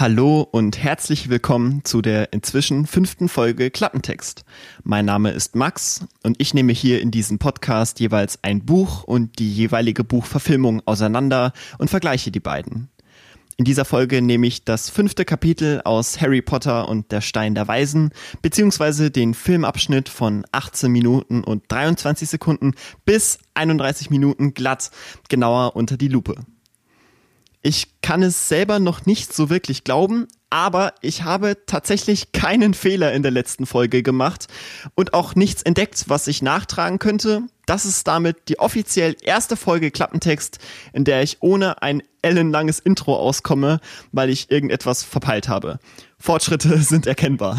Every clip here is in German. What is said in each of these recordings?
Hallo und herzlich willkommen zu der inzwischen fünften Folge Klappentext. Mein Name ist Max und ich nehme hier in diesem Podcast jeweils ein Buch und die jeweilige Buchverfilmung auseinander und vergleiche die beiden. In dieser Folge nehme ich das fünfte Kapitel aus Harry Potter und der Stein der Weisen, beziehungsweise den Filmabschnitt von 18 Minuten und 23 Sekunden bis 31 Minuten glatt genauer unter die Lupe. Ich kann es selber noch nicht so wirklich glauben, aber ich habe tatsächlich keinen Fehler in der letzten Folge gemacht und auch nichts entdeckt, was ich nachtragen könnte. Das ist damit die offiziell erste Folge Klappentext, in der ich ohne ein ellenlanges Intro auskomme, weil ich irgendetwas verpeilt habe. Fortschritte sind erkennbar.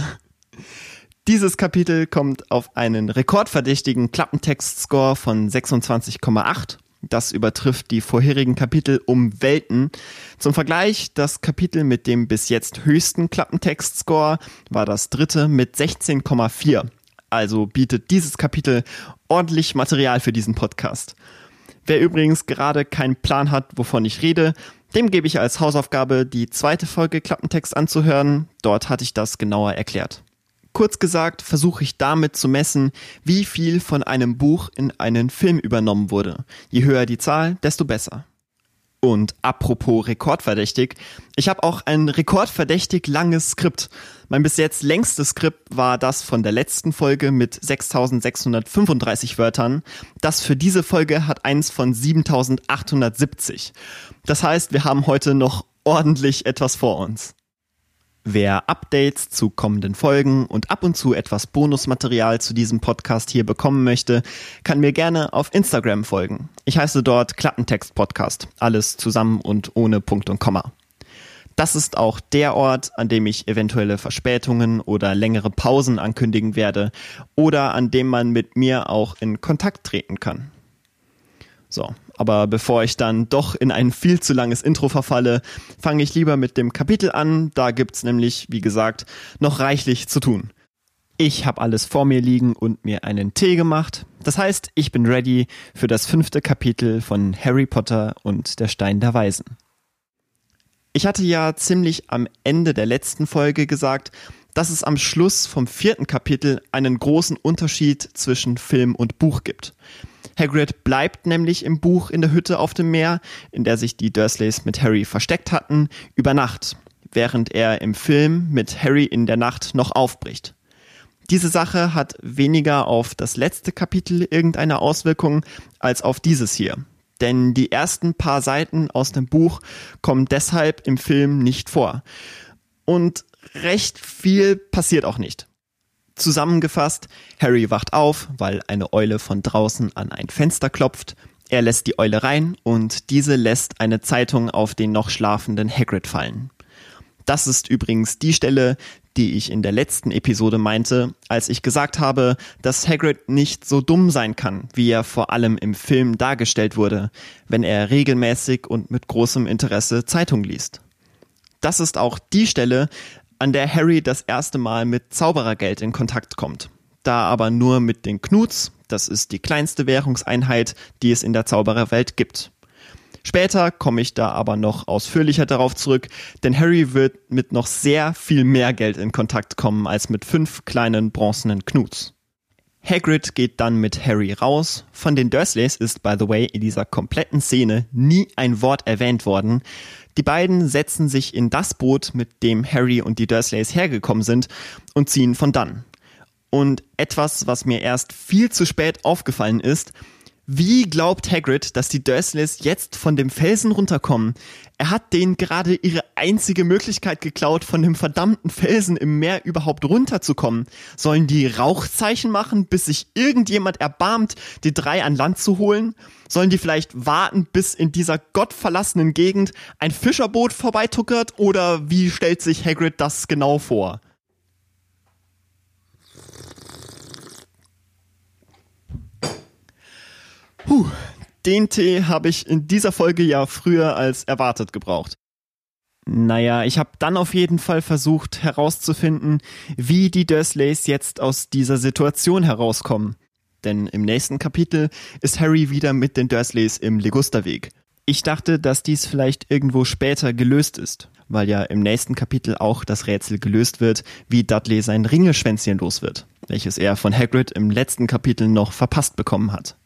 Dieses Kapitel kommt auf einen rekordverdächtigen Klappentext-Score von 26,8 das übertrifft die vorherigen Kapitel um Welten. Zum Vergleich, das Kapitel mit dem bis jetzt höchsten Klappentext-Score war das dritte mit 16,4. Also bietet dieses Kapitel ordentlich Material für diesen Podcast. Wer übrigens gerade keinen Plan hat, wovon ich rede, dem gebe ich als Hausaufgabe die zweite Folge Klappentext anzuhören. Dort hatte ich das genauer erklärt. Kurz gesagt versuche ich damit zu messen, wie viel von einem Buch in einen Film übernommen wurde. Je höher die Zahl, desto besser. Und apropos rekordverdächtig, ich habe auch ein rekordverdächtig langes Skript. Mein bis jetzt längstes Skript war das von der letzten Folge mit 6635 Wörtern. Das für diese Folge hat eins von 7870. Das heißt, wir haben heute noch ordentlich etwas vor uns. Wer Updates zu kommenden Folgen und ab und zu etwas Bonusmaterial zu diesem Podcast hier bekommen möchte, kann mir gerne auf Instagram folgen. Ich heiße dort Klappentext Podcast. Alles zusammen und ohne Punkt und Komma. Das ist auch der Ort, an dem ich eventuelle Verspätungen oder längere Pausen ankündigen werde oder an dem man mit mir auch in Kontakt treten kann. So, aber bevor ich dann doch in ein viel zu langes Intro verfalle, fange ich lieber mit dem Kapitel an. Da gibt's nämlich, wie gesagt, noch reichlich zu tun. Ich habe alles vor mir liegen und mir einen Tee gemacht. Das heißt, ich bin ready für das fünfte Kapitel von Harry Potter und der Stein der Weisen. Ich hatte ja ziemlich am Ende der letzten Folge gesagt, dass es am Schluss vom vierten Kapitel einen großen Unterschied zwischen Film und Buch gibt. Hagrid bleibt nämlich im Buch in der Hütte auf dem Meer, in der sich die Dursleys mit Harry versteckt hatten, über Nacht, während er im Film mit Harry in der Nacht noch aufbricht. Diese Sache hat weniger auf das letzte Kapitel irgendeine Auswirkung als auf dieses hier. Denn die ersten paar Seiten aus dem Buch kommen deshalb im Film nicht vor. Und recht viel passiert auch nicht. Zusammengefasst, Harry wacht auf, weil eine Eule von draußen an ein Fenster klopft. Er lässt die Eule rein und diese lässt eine Zeitung auf den noch schlafenden Hagrid fallen. Das ist übrigens die Stelle, die ich in der letzten Episode meinte, als ich gesagt habe, dass Hagrid nicht so dumm sein kann, wie er vor allem im Film dargestellt wurde, wenn er regelmäßig und mit großem Interesse Zeitung liest. Das ist auch die Stelle, an der Harry das erste Mal mit Zauberergeld in Kontakt kommt. Da aber nur mit den Knuts, das ist die kleinste Währungseinheit, die es in der Zaubererwelt gibt. Später komme ich da aber noch ausführlicher darauf zurück, denn Harry wird mit noch sehr viel mehr Geld in Kontakt kommen als mit fünf kleinen bronzenen Knuts. Hagrid geht dann mit Harry raus. Von den Dursleys ist, by the way, in dieser kompletten Szene nie ein Wort erwähnt worden. Die beiden setzen sich in das Boot, mit dem Harry und die Dursleys hergekommen sind, und ziehen von dann. Und etwas, was mir erst viel zu spät aufgefallen ist, wie glaubt Hagrid, dass die Dursleys jetzt von dem Felsen runterkommen? Er hat denen gerade ihre einzige Möglichkeit geklaut, von dem verdammten Felsen im Meer überhaupt runterzukommen. Sollen die Rauchzeichen machen, bis sich irgendjemand erbarmt, die drei an Land zu holen? Sollen die vielleicht warten, bis in dieser gottverlassenen Gegend ein Fischerboot vorbeituckert? Oder wie stellt sich Hagrid das genau vor? Puh, den Tee habe ich in dieser Folge ja früher als erwartet gebraucht. Naja, ich habe dann auf jeden Fall versucht herauszufinden, wie die Dursleys jetzt aus dieser Situation herauskommen. Denn im nächsten Kapitel ist Harry wieder mit den Dursleys im Ligusterweg. Ich dachte, dass dies vielleicht irgendwo später gelöst ist. weil ja im nächsten Kapitel auch das Rätsel gelöst wird, wie Dudley sein Ringelschwänzchen los wird, welches er von Hagrid im letzten Kapitel noch verpasst bekommen hat.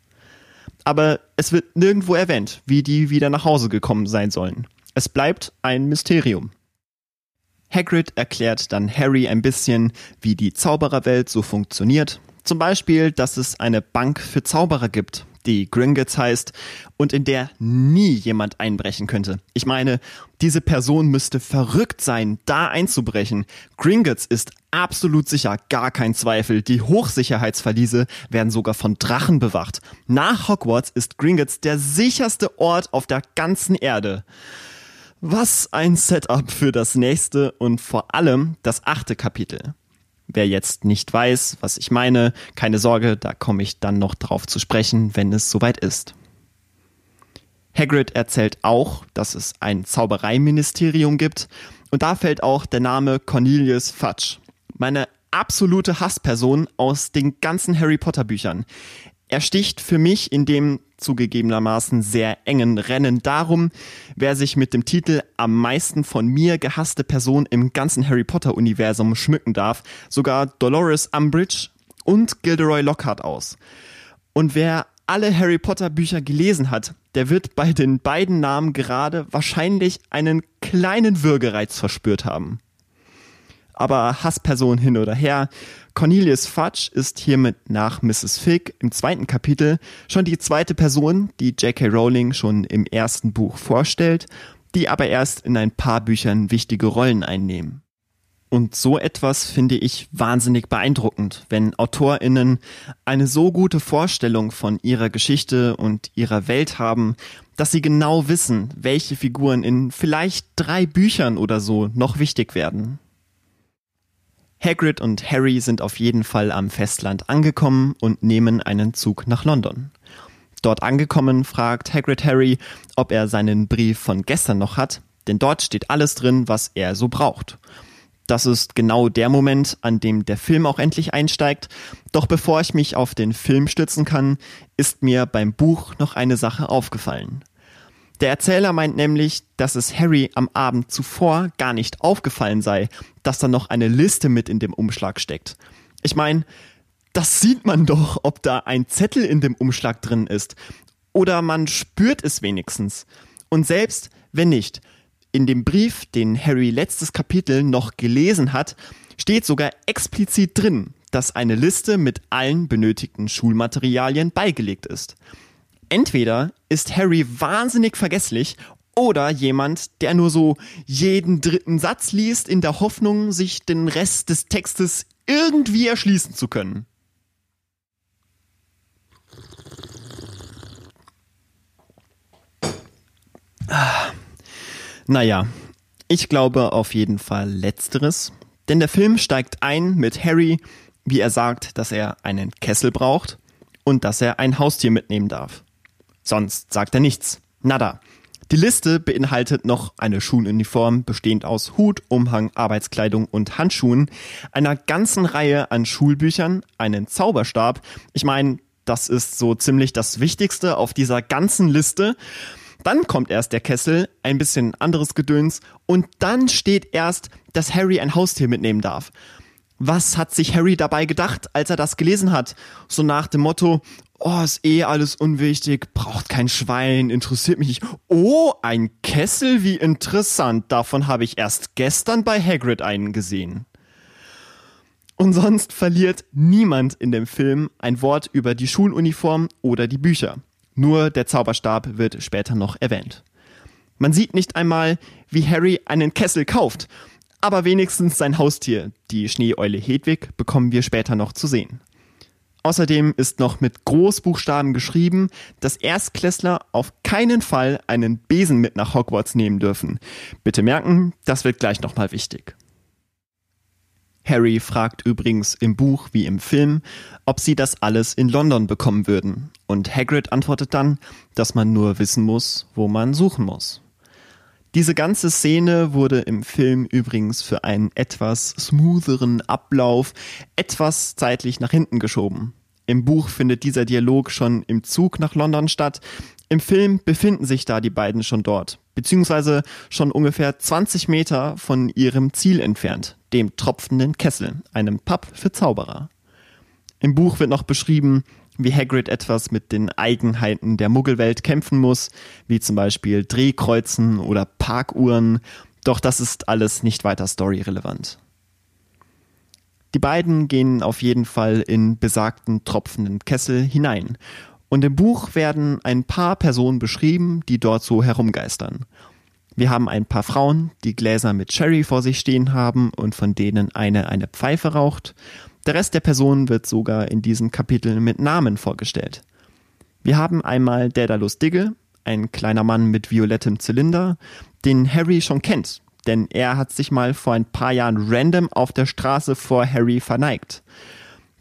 Aber es wird nirgendwo erwähnt, wie die wieder nach Hause gekommen sein sollen. Es bleibt ein Mysterium. Hagrid erklärt dann Harry ein bisschen, wie die Zaubererwelt so funktioniert. Zum Beispiel, dass es eine Bank für Zauberer gibt, die Gringotts heißt und in der nie jemand einbrechen könnte. Ich meine, diese Person müsste verrückt sein, da einzubrechen. Gringotts ist absolut sicher, gar kein Zweifel. Die Hochsicherheitsverliese werden sogar von Drachen bewacht. Nach Hogwarts ist Gringotts der sicherste Ort auf der ganzen Erde. Was ein Setup für das nächste und vor allem das achte Kapitel. Wer jetzt nicht weiß, was ich meine, keine Sorge, da komme ich dann noch drauf zu sprechen, wenn es soweit ist. Hagrid erzählt auch, dass es ein Zaubereiministerium gibt und da fällt auch der Name Cornelius Fudge. Meine absolute Hassperson aus den ganzen Harry Potter Büchern. Er sticht für mich in dem zugegebenermaßen sehr engen Rennen darum, wer sich mit dem Titel am meisten von mir gehasste Person im ganzen Harry Potter Universum schmücken darf, sogar Dolores Umbridge und Gilderoy Lockhart aus. Und wer alle Harry Potter Bücher gelesen hat, der wird bei den beiden Namen gerade wahrscheinlich einen kleinen Würgereiz verspürt haben. Aber Hassperson hin oder her, Cornelius Fudge ist hiermit nach Mrs. Fig im zweiten Kapitel schon die zweite Person, die J.K. Rowling schon im ersten Buch vorstellt, die aber erst in ein paar Büchern wichtige Rollen einnehmen. Und so etwas finde ich wahnsinnig beeindruckend, wenn AutorInnen eine so gute Vorstellung von ihrer Geschichte und ihrer Welt haben, dass sie genau wissen, welche Figuren in vielleicht drei Büchern oder so noch wichtig werden. Hagrid und Harry sind auf jeden Fall am Festland angekommen und nehmen einen Zug nach London. Dort angekommen fragt Hagrid Harry, ob er seinen Brief von gestern noch hat, denn dort steht alles drin, was er so braucht. Das ist genau der Moment, an dem der Film auch endlich einsteigt. Doch bevor ich mich auf den Film stützen kann, ist mir beim Buch noch eine Sache aufgefallen. Der Erzähler meint nämlich, dass es Harry am Abend zuvor gar nicht aufgefallen sei, dass da noch eine Liste mit in dem Umschlag steckt. Ich meine, das sieht man doch, ob da ein Zettel in dem Umschlag drin ist. Oder man spürt es wenigstens. Und selbst wenn nicht, in dem Brief, den Harry letztes Kapitel noch gelesen hat, steht sogar explizit drin, dass eine Liste mit allen benötigten Schulmaterialien beigelegt ist. Entweder ist Harry wahnsinnig vergesslich oder jemand, der nur so jeden dritten Satz liest, in der Hoffnung, sich den Rest des Textes irgendwie erschließen zu können. Ah. Naja, ich glaube auf jeden Fall letzteres, denn der Film steigt ein mit Harry, wie er sagt, dass er einen Kessel braucht und dass er ein Haustier mitnehmen darf. Sonst sagt er nichts. Nada. Die Liste beinhaltet noch eine Schuluniform bestehend aus Hut, Umhang, Arbeitskleidung und Handschuhen, einer ganzen Reihe an Schulbüchern, einen Zauberstab. Ich meine, das ist so ziemlich das Wichtigste auf dieser ganzen Liste. Dann kommt erst der Kessel, ein bisschen anderes Gedöns und dann steht erst, dass Harry ein Haustier mitnehmen darf. Was hat sich Harry dabei gedacht, als er das gelesen hat? So nach dem Motto, oh, ist eh alles unwichtig, braucht kein Schwein, interessiert mich nicht. Oh, ein Kessel, wie interessant. Davon habe ich erst gestern bei Hagrid einen gesehen. Und sonst verliert niemand in dem Film ein Wort über die Schuluniform oder die Bücher. Nur der Zauberstab wird später noch erwähnt. Man sieht nicht einmal, wie Harry einen Kessel kauft, aber wenigstens sein Haustier, die Schneeeule Hedwig, bekommen wir später noch zu sehen. Außerdem ist noch mit Großbuchstaben geschrieben, dass Erstklässler auf keinen Fall einen Besen mit nach Hogwarts nehmen dürfen. Bitte merken, das wird gleich nochmal wichtig. Harry fragt übrigens im Buch wie im Film, ob sie das alles in London bekommen würden. Und Hagrid antwortet dann, dass man nur wissen muss, wo man suchen muss. Diese ganze Szene wurde im Film übrigens für einen etwas smootheren Ablauf etwas zeitlich nach hinten geschoben. Im Buch findet dieser Dialog schon im Zug nach London statt. Im Film befinden sich da die beiden schon dort, beziehungsweise schon ungefähr 20 Meter von ihrem Ziel entfernt, dem tropfenden Kessel, einem Pub für Zauberer. Im Buch wird noch beschrieben, wie Hagrid etwas mit den Eigenheiten der Muggelwelt kämpfen muss, wie zum Beispiel Drehkreuzen oder Parkuhren, doch das ist alles nicht weiter storyrelevant. Die beiden gehen auf jeden Fall in besagten tropfenden Kessel hinein. Und im Buch werden ein paar Personen beschrieben, die dort so herumgeistern. Wir haben ein paar Frauen, die Gläser mit Sherry vor sich stehen haben und von denen eine eine Pfeife raucht. Der Rest der Personen wird sogar in diesem Kapitel mit Namen vorgestellt. Wir haben einmal Daedalus Diggle, ein kleiner Mann mit violettem Zylinder, den Harry schon kennt, denn er hat sich mal vor ein paar Jahren random auf der Straße vor Harry verneigt.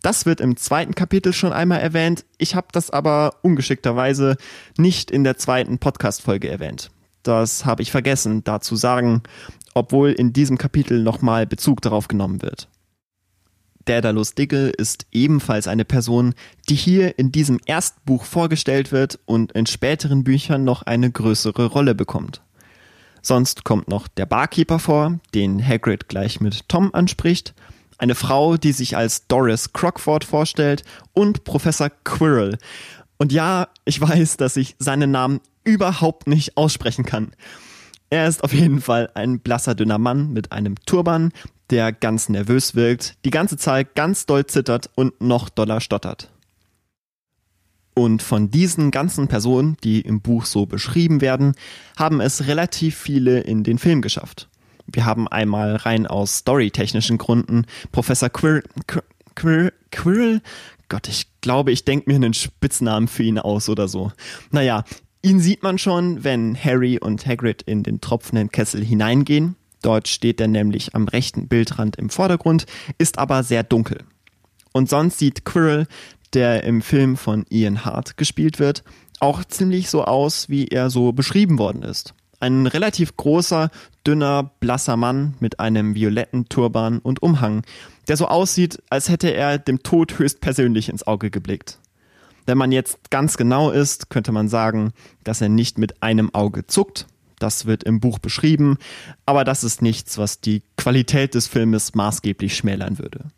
Das wird im zweiten Kapitel schon einmal erwähnt, ich habe das aber ungeschickterweise nicht in der zweiten Podcast-Folge erwähnt. Das habe ich vergessen, da zu sagen, obwohl in diesem Kapitel nochmal Bezug darauf genommen wird. Daedalus Diggle ist ebenfalls eine Person, die hier in diesem ersten Buch vorgestellt wird und in späteren Büchern noch eine größere Rolle bekommt. Sonst kommt noch der Barkeeper vor, den Hagrid gleich mit Tom anspricht, eine Frau, die sich als Doris Crockford vorstellt und Professor Quirrell. Und ja, ich weiß, dass ich seinen Namen überhaupt nicht aussprechen kann. Er ist auf jeden Fall ein blasser, dünner Mann mit einem Turban, der ganz nervös wirkt, die ganze Zeit ganz doll zittert und noch doller stottert. Und von diesen ganzen Personen, die im Buch so beschrieben werden, haben es relativ viele in den Film geschafft. Wir haben einmal rein aus storytechnischen Gründen Professor Quirrell, Quirrell, Quirrell Gott, ich glaube, ich denke mir einen Spitznamen für ihn aus oder so. Naja, ihn sieht man schon, wenn Harry und Hagrid in den tropfenden Kessel hineingehen. Dort steht er nämlich am rechten Bildrand im Vordergrund, ist aber sehr dunkel. Und sonst sieht Quirrell, der im Film von Ian Hart gespielt wird, auch ziemlich so aus, wie er so beschrieben worden ist. Ein relativ großer, dünner, blasser Mann mit einem violetten Turban und Umhang, der so aussieht, als hätte er dem Tod höchstpersönlich ins Auge geblickt. Wenn man jetzt ganz genau ist, könnte man sagen, dass er nicht mit einem Auge zuckt, das wird im Buch beschrieben, aber das ist nichts, was die Qualität des Filmes maßgeblich schmälern würde.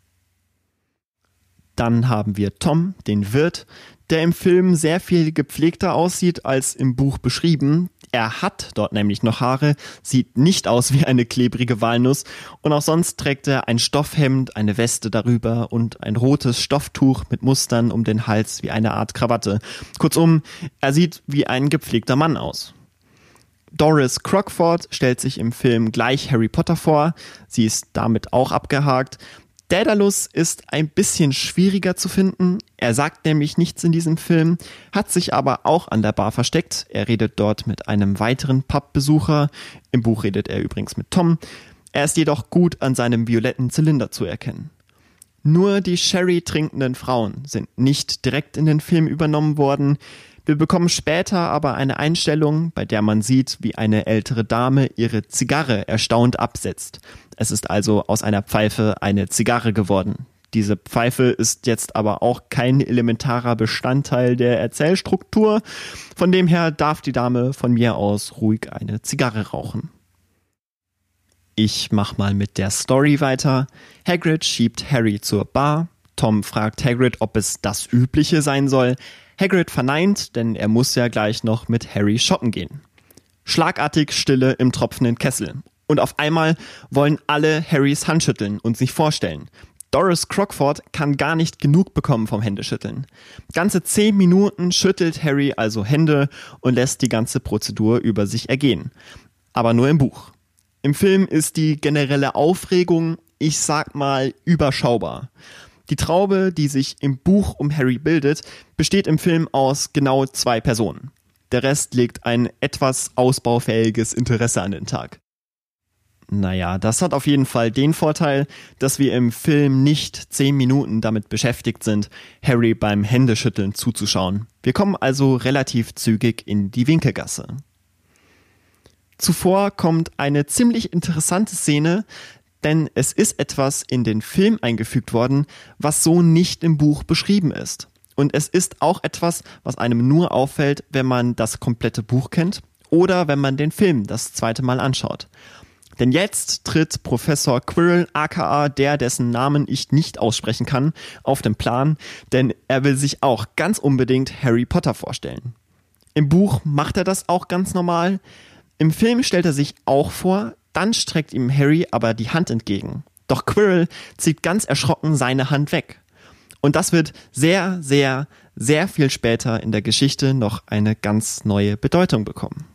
Dann haben wir Tom, den Wirt, der im Film sehr viel gepflegter aussieht als im Buch beschrieben. Er hat dort nämlich noch Haare, sieht nicht aus wie eine klebrige Walnuss und auch sonst trägt er ein Stoffhemd, eine Weste darüber und ein rotes Stofftuch mit Mustern um den Hals wie eine Art Krawatte. Kurzum, er sieht wie ein gepflegter Mann aus. Doris Crockford stellt sich im Film gleich Harry Potter vor. Sie ist damit auch abgehakt. Daedalus ist ein bisschen schwieriger zu finden. Er sagt nämlich nichts in diesem Film, hat sich aber auch an der Bar versteckt. Er redet dort mit einem weiteren Pubbesucher. Im Buch redet er übrigens mit Tom. Er ist jedoch gut an seinem violetten Zylinder zu erkennen. Nur die Sherry trinkenden Frauen sind nicht direkt in den Film übernommen worden. Wir bekommen später aber eine Einstellung, bei der man sieht, wie eine ältere Dame ihre Zigarre erstaunt absetzt. Es ist also aus einer Pfeife eine Zigarre geworden. Diese Pfeife ist jetzt aber auch kein elementarer Bestandteil der Erzählstruktur. Von dem her darf die Dame von mir aus ruhig eine Zigarre rauchen. Ich mach mal mit der Story weiter. Hagrid schiebt Harry zur Bar. Tom fragt Hagrid, ob es das Übliche sein soll. Hagrid verneint, denn er muss ja gleich noch mit Harry shoppen gehen. Schlagartig Stille im tropfenden Kessel. Und auf einmal wollen alle Harrys Hand schütteln und sich vorstellen. Doris Crockford kann gar nicht genug bekommen vom Händeschütteln. Ganze zehn Minuten schüttelt Harry also Hände und lässt die ganze Prozedur über sich ergehen. Aber nur im Buch. Im Film ist die generelle Aufregung, ich sag mal, überschaubar. Die Traube, die sich im Buch um Harry bildet, besteht im Film aus genau zwei Personen. Der Rest legt ein etwas ausbaufähiges Interesse an den Tag. Naja, das hat auf jeden Fall den Vorteil, dass wir im Film nicht zehn Minuten damit beschäftigt sind, Harry beim Händeschütteln zuzuschauen. Wir kommen also relativ zügig in die Winkelgasse. Zuvor kommt eine ziemlich interessante Szene, denn es ist etwas in den Film eingefügt worden, was so nicht im Buch beschrieben ist. Und es ist auch etwas, was einem nur auffällt, wenn man das komplette Buch kennt oder wenn man den Film das zweite Mal anschaut. Denn jetzt tritt Professor Quirrell, aka der, dessen Namen ich nicht aussprechen kann, auf den Plan, denn er will sich auch ganz unbedingt Harry Potter vorstellen. Im Buch macht er das auch ganz normal. Im Film stellt er sich auch vor, dann streckt ihm Harry aber die Hand entgegen. Doch Quirrell zieht ganz erschrocken seine Hand weg. Und das wird sehr, sehr, sehr viel später in der Geschichte noch eine ganz neue Bedeutung bekommen.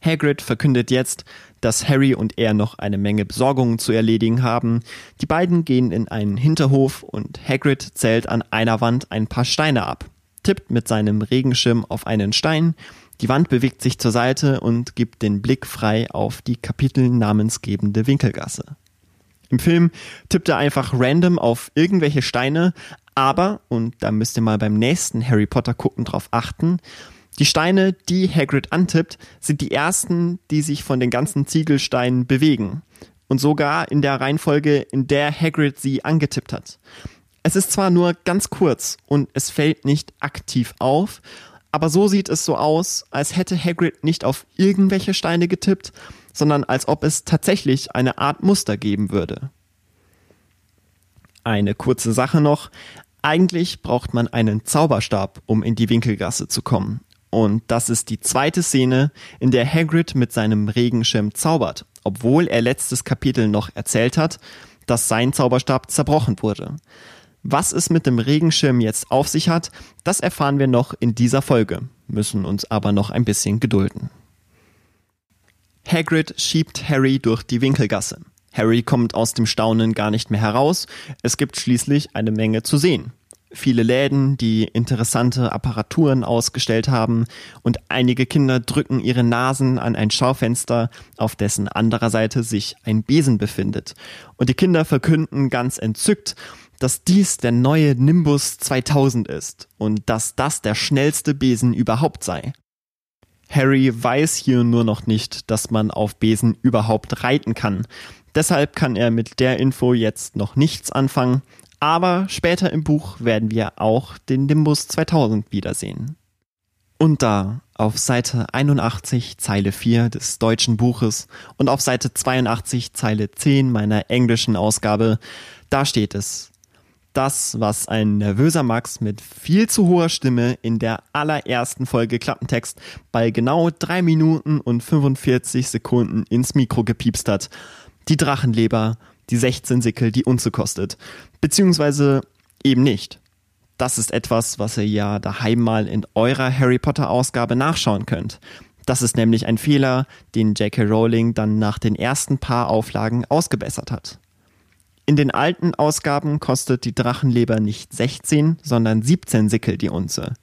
Hagrid verkündet jetzt, dass Harry und er noch eine Menge Besorgungen zu erledigen haben. Die beiden gehen in einen Hinterhof und Hagrid zählt an einer Wand ein paar Steine ab, tippt mit seinem Regenschirm auf einen Stein, die Wand bewegt sich zur Seite und gibt den Blick frei auf die kapitelnamensgebende Winkelgasse. Im Film tippt er einfach random auf irgendwelche Steine, aber, und da müsst ihr mal beim nächsten Harry Potter gucken drauf achten, die Steine, die Hagrid antippt, sind die ersten, die sich von den ganzen Ziegelsteinen bewegen. Und sogar in der Reihenfolge, in der Hagrid sie angetippt hat. Es ist zwar nur ganz kurz und es fällt nicht aktiv auf, aber so sieht es so aus, als hätte Hagrid nicht auf irgendwelche Steine getippt, sondern als ob es tatsächlich eine Art Muster geben würde. Eine kurze Sache noch. Eigentlich braucht man einen Zauberstab, um in die Winkelgasse zu kommen. Und das ist die zweite Szene, in der Hagrid mit seinem Regenschirm zaubert, obwohl er letztes Kapitel noch erzählt hat, dass sein Zauberstab zerbrochen wurde. Was es mit dem Regenschirm jetzt auf sich hat, das erfahren wir noch in dieser Folge, müssen uns aber noch ein bisschen gedulden. Hagrid schiebt Harry durch die Winkelgasse. Harry kommt aus dem Staunen gar nicht mehr heraus, es gibt schließlich eine Menge zu sehen viele Läden, die interessante Apparaturen ausgestellt haben und einige Kinder drücken ihre Nasen an ein Schaufenster, auf dessen anderer Seite sich ein Besen befindet. Und die Kinder verkünden ganz entzückt, dass dies der neue Nimbus 2000 ist und dass das der schnellste Besen überhaupt sei. Harry weiß hier nur noch nicht, dass man auf Besen überhaupt reiten kann. Deshalb kann er mit der Info jetzt noch nichts anfangen, aber später im Buch werden wir auch den Nimbus 2000 wiedersehen. Und da auf Seite 81 Zeile 4 des deutschen Buches und auf Seite 82 Zeile 10 meiner englischen Ausgabe, da steht es. Das, was ein nervöser Max mit viel zu hoher Stimme in der allerersten Folge Klappentext bei genau 3 Minuten und 45 Sekunden ins Mikro gepiepst hat. Die Drachenleber die 16 Sickel, die Unze kostet. Beziehungsweise eben nicht. Das ist etwas, was ihr ja daheim mal in eurer Harry Potter Ausgabe nachschauen könnt. Das ist nämlich ein Fehler, den J.K. Rowling dann nach den ersten paar Auflagen ausgebessert hat. In den alten Ausgaben kostet die Drachenleber nicht 16, sondern 17 Sickel die Unze.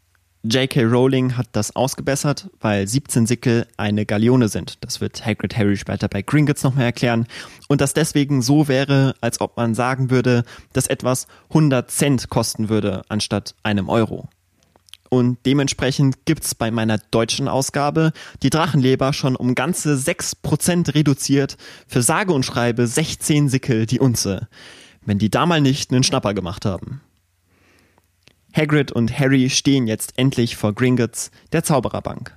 J.K. Rowling hat das ausgebessert, weil 17 Sickel eine Galeone sind. Das wird Hagrid Harry später bei Gringotts nochmal erklären. Und das deswegen so wäre, als ob man sagen würde, dass etwas 100 Cent kosten würde, anstatt einem Euro. Und dementsprechend gibt's bei meiner deutschen Ausgabe die Drachenleber schon um ganze 6% reduziert für sage und schreibe 16 Sickel die Unze. Wenn die da mal nicht einen Schnapper gemacht haben. Hagrid und Harry stehen jetzt endlich vor Gringotts, der Zaubererbank.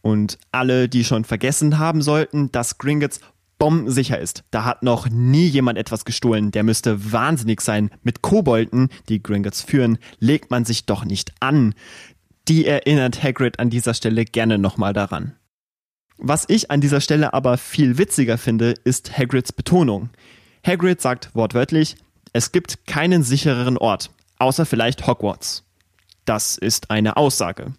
Und alle, die schon vergessen haben sollten, dass Gringotts bombensicher ist. Da hat noch nie jemand etwas gestohlen. Der müsste wahnsinnig sein. Mit Kobolden, die Gringotts führen, legt man sich doch nicht an. Die erinnert Hagrid an dieser Stelle gerne nochmal daran. Was ich an dieser Stelle aber viel witziger finde, ist Hagrids Betonung. Hagrid sagt wortwörtlich, es gibt keinen sichereren Ort außer vielleicht Hogwarts. Das ist eine Aussage.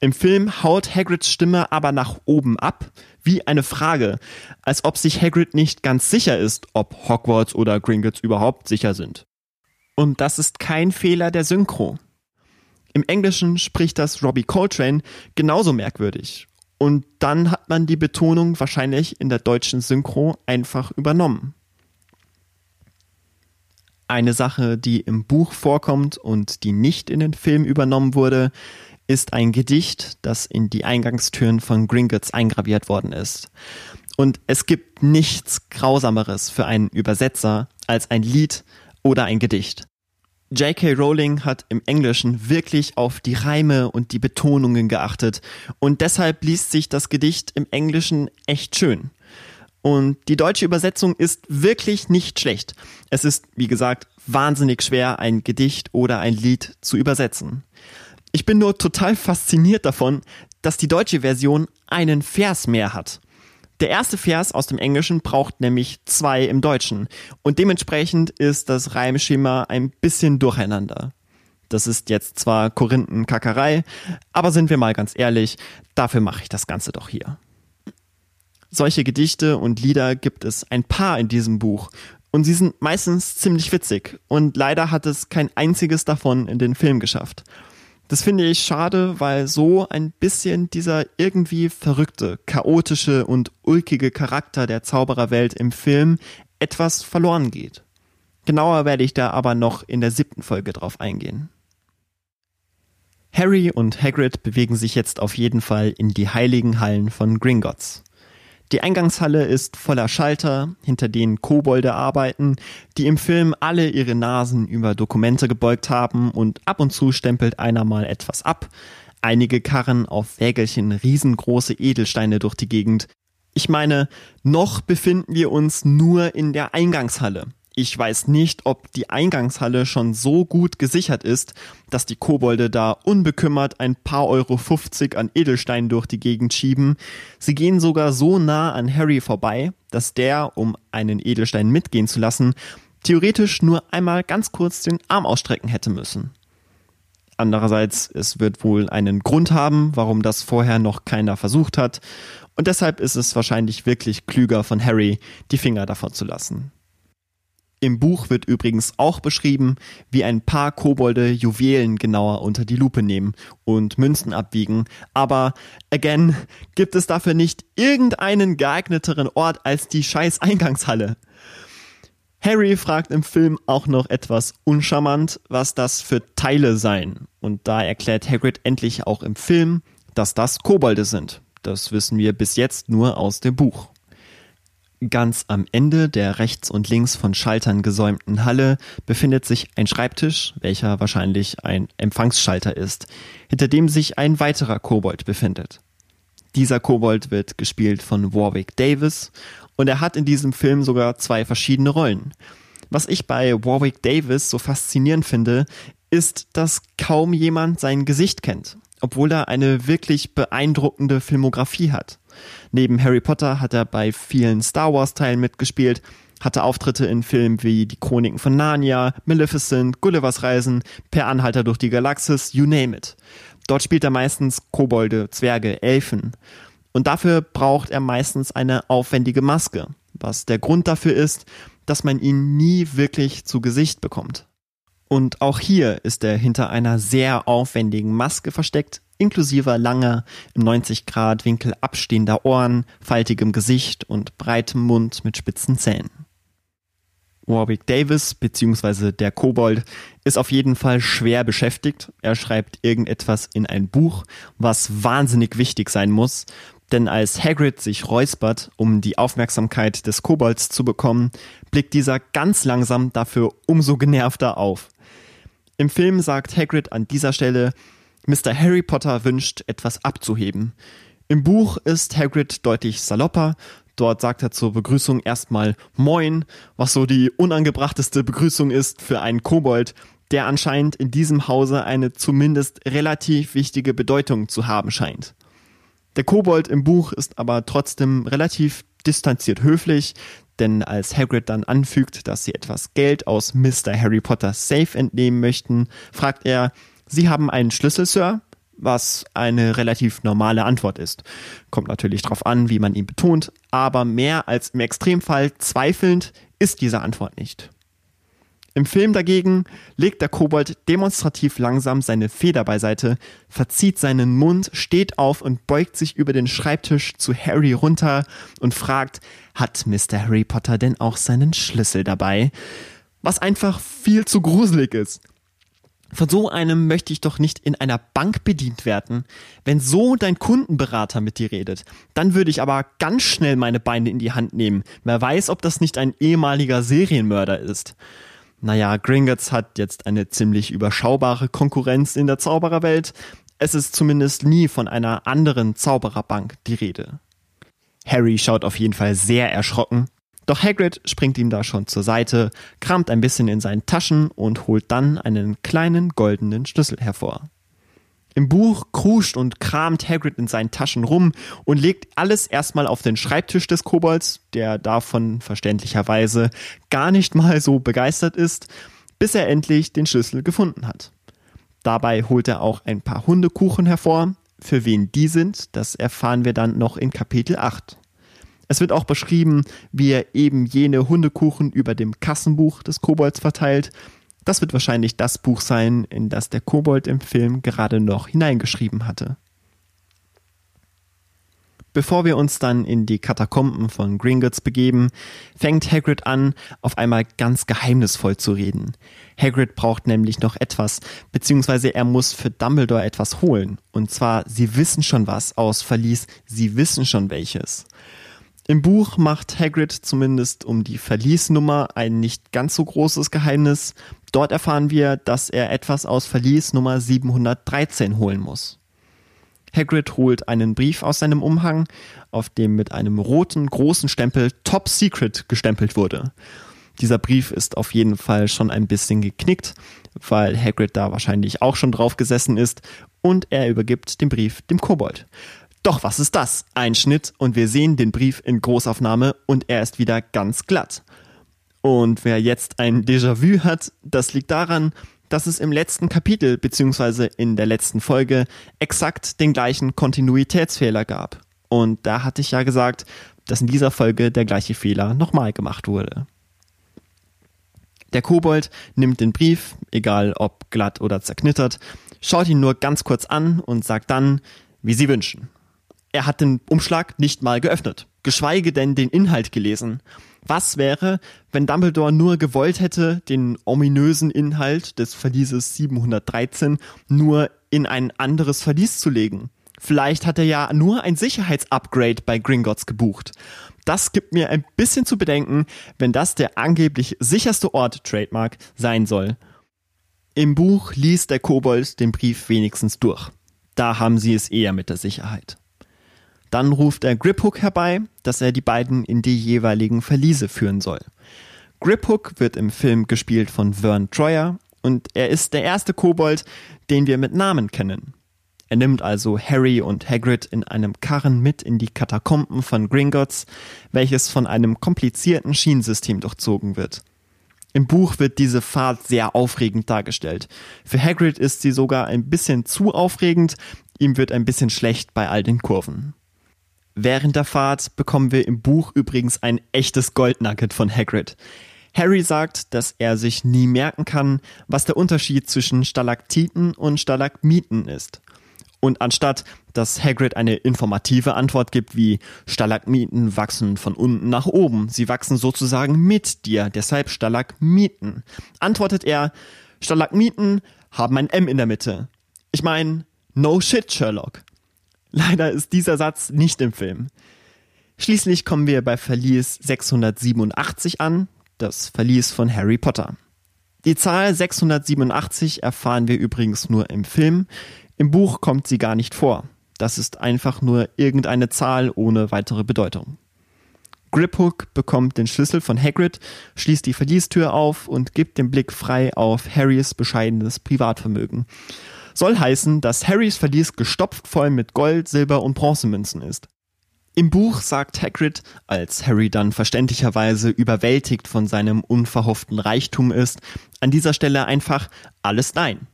Im Film haut Hagrids Stimme aber nach oben ab, wie eine Frage, als ob sich Hagrid nicht ganz sicher ist, ob Hogwarts oder Gringotts überhaupt sicher sind. Und das ist kein Fehler der Synchro. Im Englischen spricht das Robbie Coltrane genauso merkwürdig. Und dann hat man die Betonung wahrscheinlich in der deutschen Synchro einfach übernommen. Eine Sache, die im Buch vorkommt und die nicht in den Film übernommen wurde, ist ein Gedicht, das in die Eingangstüren von Gringotts eingraviert worden ist. Und es gibt nichts Grausameres für einen Übersetzer als ein Lied oder ein Gedicht. J.K. Rowling hat im Englischen wirklich auf die Reime und die Betonungen geachtet und deshalb liest sich das Gedicht im Englischen echt schön. Und die deutsche Übersetzung ist wirklich nicht schlecht. Es ist, wie gesagt, wahnsinnig schwer, ein Gedicht oder ein Lied zu übersetzen. Ich bin nur total fasziniert davon, dass die deutsche Version einen Vers mehr hat. Der erste Vers aus dem Englischen braucht nämlich zwei im Deutschen und dementsprechend ist das Reimschema ein bisschen durcheinander. Das ist jetzt zwar Korinthenkackerei, aber sind wir mal ganz ehrlich, dafür mache ich das Ganze doch hier. Solche Gedichte und Lieder gibt es ein paar in diesem Buch und sie sind meistens ziemlich witzig und leider hat es kein einziges davon in den Film geschafft. Das finde ich schade, weil so ein bisschen dieser irgendwie verrückte, chaotische und ulkige Charakter der Zaubererwelt im Film etwas verloren geht. Genauer werde ich da aber noch in der siebten Folge drauf eingehen. Harry und Hagrid bewegen sich jetzt auf jeden Fall in die heiligen Hallen von Gringotts. Die Eingangshalle ist voller Schalter, hinter denen Kobolde arbeiten, die im Film alle ihre Nasen über Dokumente gebeugt haben und ab und zu stempelt einer mal etwas ab. Einige karren auf Wägelchen riesengroße Edelsteine durch die Gegend. Ich meine, noch befinden wir uns nur in der Eingangshalle. Ich weiß nicht, ob die Eingangshalle schon so gut gesichert ist, dass die Kobolde da unbekümmert ein paar Euro 50 an Edelsteinen durch die Gegend schieben. Sie gehen sogar so nah an Harry vorbei, dass der, um einen Edelstein mitgehen zu lassen, theoretisch nur einmal ganz kurz den Arm ausstrecken hätte müssen. Andererseits, es wird wohl einen Grund haben, warum das vorher noch keiner versucht hat, und deshalb ist es wahrscheinlich wirklich klüger von Harry, die Finger davon zu lassen. Im Buch wird übrigens auch beschrieben, wie ein paar Kobolde Juwelen genauer unter die Lupe nehmen und Münzen abwiegen. Aber again, gibt es dafür nicht irgendeinen geeigneteren Ort als die scheiß Eingangshalle. Harry fragt im Film auch noch etwas uncharmant, was das für Teile seien. Und da erklärt Hagrid endlich auch im Film, dass das Kobolde sind. Das wissen wir bis jetzt nur aus dem Buch. Ganz am Ende der rechts und links von Schaltern gesäumten Halle befindet sich ein Schreibtisch, welcher wahrscheinlich ein Empfangsschalter ist, hinter dem sich ein weiterer Kobold befindet. Dieser Kobold wird gespielt von Warwick Davis und er hat in diesem Film sogar zwei verschiedene Rollen. Was ich bei Warwick Davis so faszinierend finde, ist, dass kaum jemand sein Gesicht kennt, obwohl er eine wirklich beeindruckende Filmografie hat. Neben Harry Potter hat er bei vielen Star Wars-Teilen mitgespielt, hatte Auftritte in Filmen wie Die Chroniken von Narnia, Maleficent, Gullivers Reisen, Per Anhalter durch die Galaxis, you name it. Dort spielt er meistens Kobolde, Zwerge, Elfen. Und dafür braucht er meistens eine aufwendige Maske, was der Grund dafür ist, dass man ihn nie wirklich zu Gesicht bekommt. Und auch hier ist er hinter einer sehr aufwendigen Maske versteckt, inklusive langer, im 90-Grad-Winkel abstehender Ohren, faltigem Gesicht und breitem Mund mit spitzen Zähnen. Warwick Davis bzw. der Kobold ist auf jeden Fall schwer beschäftigt. Er schreibt irgendetwas in ein Buch, was wahnsinnig wichtig sein muss, denn als Hagrid sich räuspert, um die Aufmerksamkeit des Kobolds zu bekommen, blickt dieser ganz langsam dafür umso genervter auf. Im Film sagt Hagrid an dieser Stelle, Mr. Harry Potter wünscht, etwas abzuheben. Im Buch ist Hagrid deutlich salopper. Dort sagt er zur Begrüßung erstmal Moin, was so die unangebrachteste Begrüßung ist für einen Kobold, der anscheinend in diesem Hause eine zumindest relativ wichtige Bedeutung zu haben scheint. Der Kobold im Buch ist aber trotzdem relativ distanziert höflich, denn als Hagrid dann anfügt, dass sie etwas Geld aus Mr. Harry Potters Safe entnehmen möchten, fragt er, Sie haben einen Schlüssel, Sir, was eine relativ normale Antwort ist. Kommt natürlich darauf an, wie man ihn betont, aber mehr als im Extremfall zweifelnd ist diese Antwort nicht. Im Film dagegen legt der Kobold demonstrativ langsam seine Feder beiseite, verzieht seinen Mund, steht auf und beugt sich über den Schreibtisch zu Harry runter und fragt, hat Mr. Harry Potter denn auch seinen Schlüssel dabei? Was einfach viel zu gruselig ist. Von so einem möchte ich doch nicht in einer Bank bedient werden. Wenn so dein Kundenberater mit dir redet, dann würde ich aber ganz schnell meine Beine in die Hand nehmen. Wer weiß, ob das nicht ein ehemaliger Serienmörder ist. Naja, Gringotts hat jetzt eine ziemlich überschaubare Konkurrenz in der Zaubererwelt. Es ist zumindest nie von einer anderen Zaubererbank die Rede. Harry schaut auf jeden Fall sehr erschrocken, doch Hagrid springt ihm da schon zur Seite, kramt ein bisschen in seinen Taschen und holt dann einen kleinen goldenen Schlüssel hervor. Im Buch kruscht und kramt Hagrid in seinen Taschen rum und legt alles erstmal auf den Schreibtisch des Kobolds, der davon verständlicherweise gar nicht mal so begeistert ist, bis er endlich den Schlüssel gefunden hat. Dabei holt er auch ein paar Hundekuchen hervor. Für wen die sind, das erfahren wir dann noch in Kapitel 8. Es wird auch beschrieben, wie er eben jene Hundekuchen über dem Kassenbuch des Kobolds verteilt das wird wahrscheinlich das Buch sein, in das der Kobold im Film gerade noch hineingeschrieben hatte. Bevor wir uns dann in die Katakomben von Gringotts begeben, fängt Hagrid an, auf einmal ganz geheimnisvoll zu reden. Hagrid braucht nämlich noch etwas, beziehungsweise er muss für Dumbledore etwas holen. Und zwar, sie wissen schon was aus Verlies, sie wissen schon welches. Im Buch macht Hagrid zumindest um die Verliesnummer ein nicht ganz so großes Geheimnis. Dort erfahren wir, dass er etwas aus Verlies Nummer 713 holen muss. Hagrid holt einen Brief aus seinem Umhang, auf dem mit einem roten großen Stempel Top Secret gestempelt wurde. Dieser Brief ist auf jeden Fall schon ein bisschen geknickt, weil Hagrid da wahrscheinlich auch schon drauf gesessen ist und er übergibt den Brief dem Kobold. Doch was ist das? Ein Schnitt und wir sehen den Brief in Großaufnahme und er ist wieder ganz glatt. Und wer jetzt ein Déjà-vu hat, das liegt daran, dass es im letzten Kapitel bzw. in der letzten Folge exakt den gleichen Kontinuitätsfehler gab. Und da hatte ich ja gesagt, dass in dieser Folge der gleiche Fehler nochmal gemacht wurde. Der Kobold nimmt den Brief, egal ob glatt oder zerknittert, schaut ihn nur ganz kurz an und sagt dann, wie Sie wünschen. Er hat den Umschlag nicht mal geöffnet, geschweige denn den Inhalt gelesen. Was wäre, wenn Dumbledore nur gewollt hätte, den ominösen Inhalt des Verlieses 713 nur in ein anderes Verlies zu legen? Vielleicht hat er ja nur ein Sicherheitsupgrade bei Gringotts gebucht. Das gibt mir ein bisschen zu bedenken, wenn das der angeblich sicherste Ort Trademark sein soll. Im Buch liest der Kobold den Brief wenigstens durch. Da haben sie es eher mit der Sicherheit. Dann ruft er Griphook herbei, dass er die beiden in die jeweiligen Verliese führen soll. Griphook wird im Film gespielt von Vern Troyer und er ist der erste Kobold, den wir mit Namen kennen. Er nimmt also Harry und Hagrid in einem Karren mit in die Katakomben von Gringotts, welches von einem komplizierten Schienensystem durchzogen wird. Im Buch wird diese Fahrt sehr aufregend dargestellt. Für Hagrid ist sie sogar ein bisschen zu aufregend, ihm wird ein bisschen schlecht bei all den Kurven. Während der Fahrt bekommen wir im Buch übrigens ein echtes Goldnugget von Hagrid. Harry sagt, dass er sich nie merken kann, was der Unterschied zwischen Stalaktiten und Stalagmiten ist. Und anstatt, dass Hagrid eine informative Antwort gibt wie Stalagmiten wachsen von unten nach oben, sie wachsen sozusagen mit dir, deshalb Stalagmiten, antwortet er, Stalagmiten haben ein M in der Mitte. Ich meine, no shit, Sherlock. Leider ist dieser Satz nicht im Film. Schließlich kommen wir bei Verlies 687 an, das Verlies von Harry Potter. Die Zahl 687 erfahren wir übrigens nur im Film, im Buch kommt sie gar nicht vor. Das ist einfach nur irgendeine Zahl ohne weitere Bedeutung. Griphook bekommt den Schlüssel von Hagrid, schließt die Verliestür auf und gibt den Blick frei auf Harrys bescheidenes Privatvermögen soll heißen, dass Harrys Verlies gestopft voll mit Gold, Silber und Bronzemünzen ist. Im Buch sagt Hagrid, als Harry dann verständlicherweise überwältigt von seinem unverhofften Reichtum ist, an dieser Stelle einfach alles nein.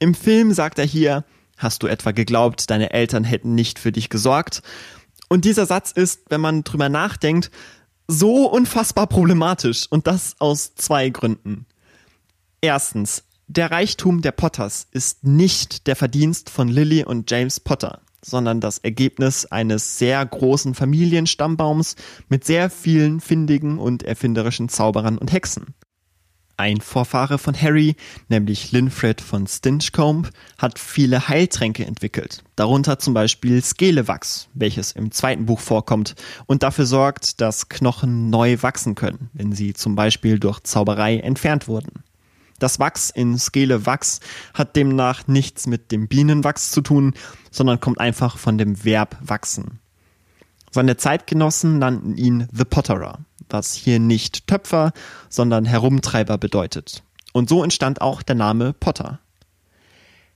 Im Film sagt er hier, hast du etwa geglaubt, deine Eltern hätten nicht für dich gesorgt? Und dieser Satz ist, wenn man drüber nachdenkt, so unfassbar problematisch und das aus zwei Gründen. Erstens, der Reichtum der Potters ist nicht der Verdienst von Lily und James Potter, sondern das Ergebnis eines sehr großen Familienstammbaums mit sehr vielen findigen und erfinderischen Zauberern und Hexen. Ein Vorfahre von Harry, nämlich Linfred von Stinchcombe, hat viele Heiltränke entwickelt, darunter zum Beispiel Skelewachs, welches im zweiten Buch vorkommt und dafür sorgt, dass Knochen neu wachsen können, wenn sie zum Beispiel durch Zauberei entfernt wurden. Das Wachs in Skelewachs hat demnach nichts mit dem Bienenwachs zu tun, sondern kommt einfach von dem Verb wachsen. Seine Zeitgenossen nannten ihn The Potterer, was hier nicht Töpfer, sondern Herumtreiber bedeutet. Und so entstand auch der Name Potter.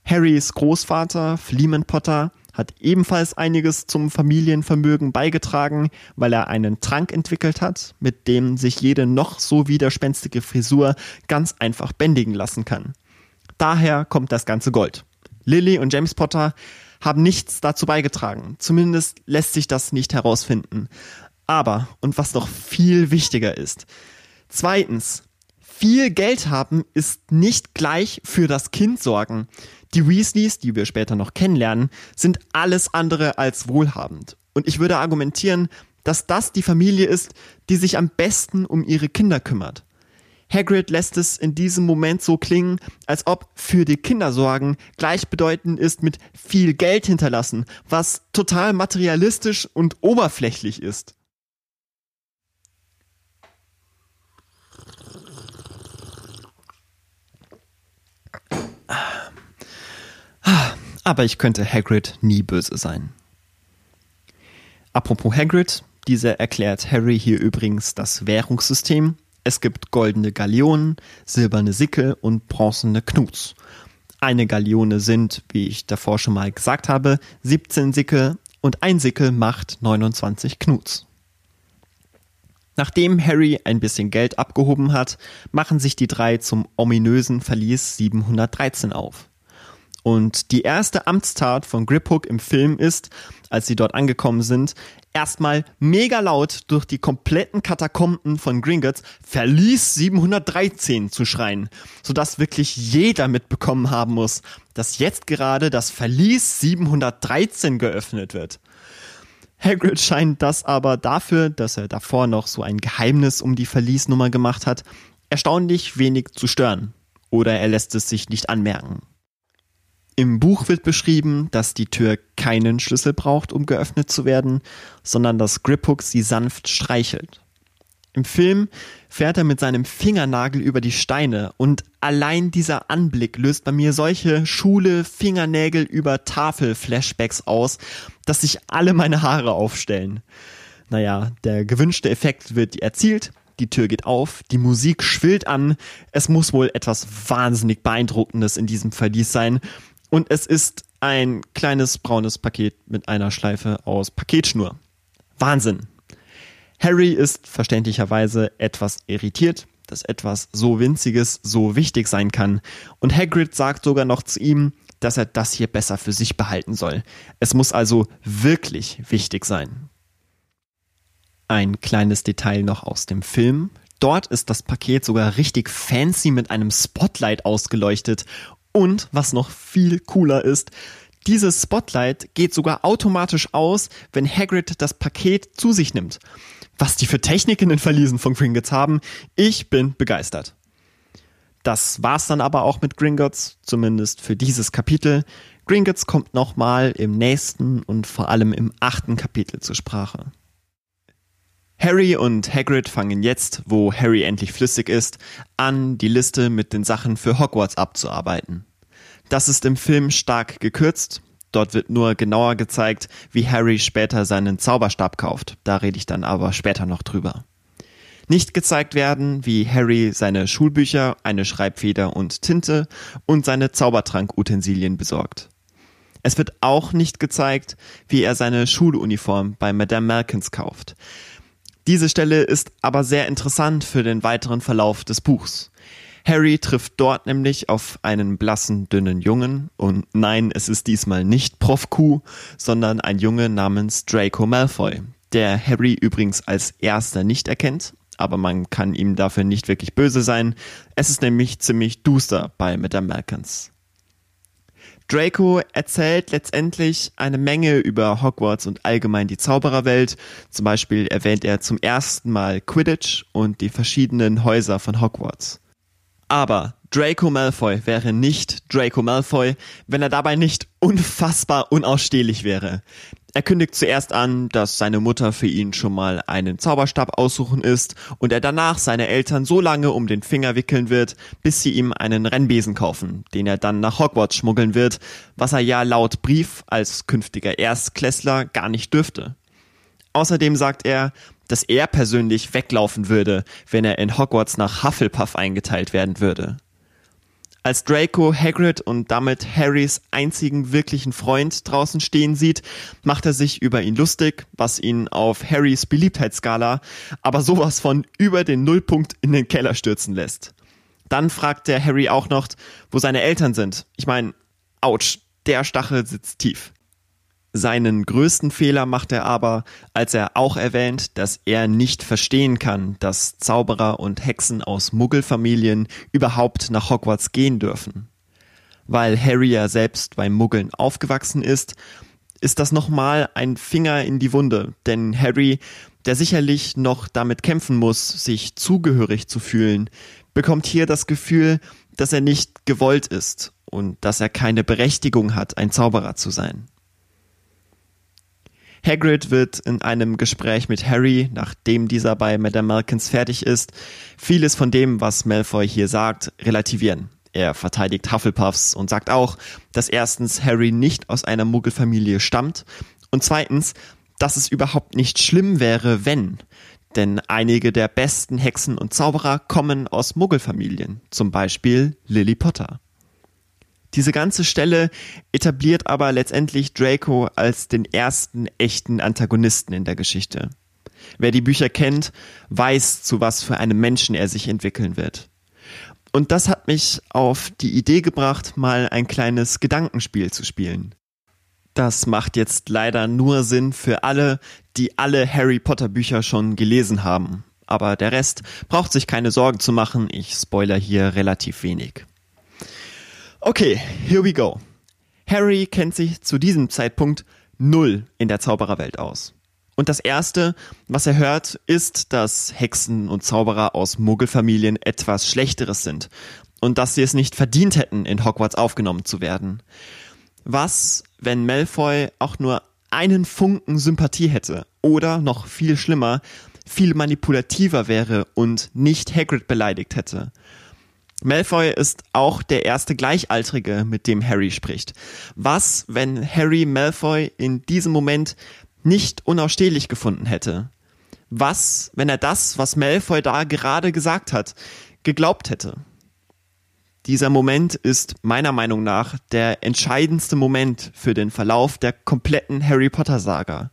Harrys Großvater, Fleeman Potter, hat ebenfalls einiges zum Familienvermögen beigetragen, weil er einen Trank entwickelt hat, mit dem sich jede noch so widerspenstige Frisur ganz einfach bändigen lassen kann. Daher kommt das ganze Gold. Lily und James Potter haben nichts dazu beigetragen. Zumindest lässt sich das nicht herausfinden. Aber, und was noch viel wichtiger ist, zweitens, viel Geld haben ist nicht gleich für das Kind sorgen. Die Weasleys, die wir später noch kennenlernen, sind alles andere als wohlhabend. Und ich würde argumentieren, dass das die Familie ist, die sich am besten um ihre Kinder kümmert. Hagrid lässt es in diesem Moment so klingen, als ob für die Kinder sorgen gleichbedeutend ist mit viel Geld hinterlassen, was total materialistisch und oberflächlich ist. Aber ich könnte Hagrid nie böse sein. Apropos Hagrid, dieser erklärt Harry hier übrigens das Währungssystem. Es gibt goldene Galeonen, silberne Sickel und bronzene Knuts. Eine Galeone sind, wie ich davor schon mal gesagt habe, 17 Sickel und ein Sickel macht 29 Knuts. Nachdem Harry ein bisschen Geld abgehoben hat, machen sich die drei zum ominösen Verlies 713 auf. Und die erste Amtstat von Griphook im Film ist, als sie dort angekommen sind, erstmal mega laut durch die kompletten Katakomben von Gringotts Verlies 713 zu schreien, sodass wirklich jeder mitbekommen haben muss, dass jetzt gerade das Verlies 713 geöffnet wird. Hagrid scheint das aber dafür, dass er davor noch so ein Geheimnis um die Verliesnummer gemacht hat, erstaunlich wenig zu stören. Oder er lässt es sich nicht anmerken. Im Buch wird beschrieben, dass die Tür keinen Schlüssel braucht, um geöffnet zu werden, sondern dass Griphook sie sanft streichelt. Im Film fährt er mit seinem Fingernagel über die Steine und allein dieser Anblick löst bei mir solche Schule Fingernägel über Tafel Flashbacks aus, dass sich alle meine Haare aufstellen. Naja, der gewünschte Effekt wird erzielt, die Tür geht auf, die Musik schwillt an, es muss wohl etwas wahnsinnig beeindruckendes in diesem Verlies sein und es ist ein kleines braunes Paket mit einer Schleife aus Paketschnur. Wahnsinn. Harry ist verständlicherweise etwas irritiert, dass etwas so winziges so wichtig sein kann. Und Hagrid sagt sogar noch zu ihm, dass er das hier besser für sich behalten soll. Es muss also wirklich wichtig sein. Ein kleines Detail noch aus dem Film. Dort ist das Paket sogar richtig fancy mit einem Spotlight ausgeleuchtet und was noch viel cooler ist, dieses Spotlight geht sogar automatisch aus, wenn Hagrid das Paket zu sich nimmt. Was die für Technik in den Verliesen von Gringotts haben, ich bin begeistert. Das war's dann aber auch mit Gringotts, zumindest für dieses Kapitel. Gringotts kommt nochmal im nächsten und vor allem im achten Kapitel zur Sprache. Harry und Hagrid fangen jetzt, wo Harry endlich flüssig ist, an, die Liste mit den Sachen für Hogwarts abzuarbeiten. Das ist im Film stark gekürzt. Dort wird nur genauer gezeigt, wie Harry später seinen Zauberstab kauft. Da rede ich dann aber später noch drüber. Nicht gezeigt werden, wie Harry seine Schulbücher, eine Schreibfeder und Tinte und seine Zaubertrankutensilien besorgt. Es wird auch nicht gezeigt, wie er seine Schuluniform bei Madame Malkins kauft. Diese Stelle ist aber sehr interessant für den weiteren Verlauf des Buchs. Harry trifft dort nämlich auf einen blassen, dünnen Jungen und nein, es ist diesmal nicht Prof Q, sondern ein Junge namens Draco Malfoy, der Harry übrigens als erster nicht erkennt, aber man kann ihm dafür nicht wirklich böse sein. Es ist nämlich ziemlich duster bei Madame Malkins. Draco erzählt letztendlich eine Menge über Hogwarts und allgemein die Zaubererwelt. Zum Beispiel erwähnt er zum ersten Mal Quidditch und die verschiedenen Häuser von Hogwarts. Aber Draco Malfoy wäre nicht Draco Malfoy, wenn er dabei nicht unfassbar unausstehlich wäre. Er kündigt zuerst an, dass seine Mutter für ihn schon mal einen Zauberstab aussuchen ist und er danach seine Eltern so lange um den Finger wickeln wird, bis sie ihm einen Rennbesen kaufen, den er dann nach Hogwarts schmuggeln wird, was er ja laut Brief als künftiger Erstklässler gar nicht dürfte. Außerdem sagt er, dass er persönlich weglaufen würde, wenn er in Hogwarts nach Hufflepuff eingeteilt werden würde. Als Draco Hagrid und damit Harrys einzigen wirklichen Freund draußen stehen sieht, macht er sich über ihn lustig, was ihn auf Harrys Beliebtheitsskala aber sowas von über den Nullpunkt in den Keller stürzen lässt. Dann fragt der Harry auch noch, wo seine Eltern sind. Ich meine, ouch, der Stachel sitzt tief. Seinen größten Fehler macht er aber, als er auch erwähnt, dass er nicht verstehen kann, dass Zauberer und Hexen aus Muggelfamilien überhaupt nach Hogwarts gehen dürfen. Weil Harry ja selbst beim Muggeln aufgewachsen ist, ist das nochmal ein Finger in die Wunde, denn Harry, der sicherlich noch damit kämpfen muss, sich zugehörig zu fühlen, bekommt hier das Gefühl, dass er nicht gewollt ist und dass er keine Berechtigung hat, ein Zauberer zu sein. Hagrid wird in einem Gespräch mit Harry, nachdem dieser bei Madame Malkins fertig ist, vieles von dem, was Malfoy hier sagt, relativieren. Er verteidigt Hufflepuffs und sagt auch, dass erstens Harry nicht aus einer Muggelfamilie stammt und zweitens, dass es überhaupt nicht schlimm wäre, wenn. Denn einige der besten Hexen und Zauberer kommen aus Muggelfamilien, zum Beispiel Lily Potter. Diese ganze Stelle etabliert aber letztendlich Draco als den ersten echten Antagonisten in der Geschichte. Wer die Bücher kennt, weiß, zu was für einem Menschen er sich entwickeln wird. Und das hat mich auf die Idee gebracht, mal ein kleines Gedankenspiel zu spielen. Das macht jetzt leider nur Sinn für alle, die alle Harry Potter Bücher schon gelesen haben. Aber der Rest braucht sich keine Sorgen zu machen, ich spoiler hier relativ wenig. Okay, here we go. Harry kennt sich zu diesem Zeitpunkt null in der Zaubererwelt aus. Und das erste, was er hört, ist, dass Hexen und Zauberer aus Muggelfamilien etwas Schlechteres sind und dass sie es nicht verdient hätten, in Hogwarts aufgenommen zu werden. Was, wenn Malfoy auch nur einen Funken Sympathie hätte oder noch viel schlimmer, viel manipulativer wäre und nicht Hagrid beleidigt hätte? Malfoy ist auch der erste Gleichaltrige, mit dem Harry spricht. Was, wenn Harry Malfoy in diesem Moment nicht unausstehlich gefunden hätte? Was, wenn er das, was Malfoy da gerade gesagt hat, geglaubt hätte? Dieser Moment ist meiner Meinung nach der entscheidendste Moment für den Verlauf der kompletten Harry Potter Saga.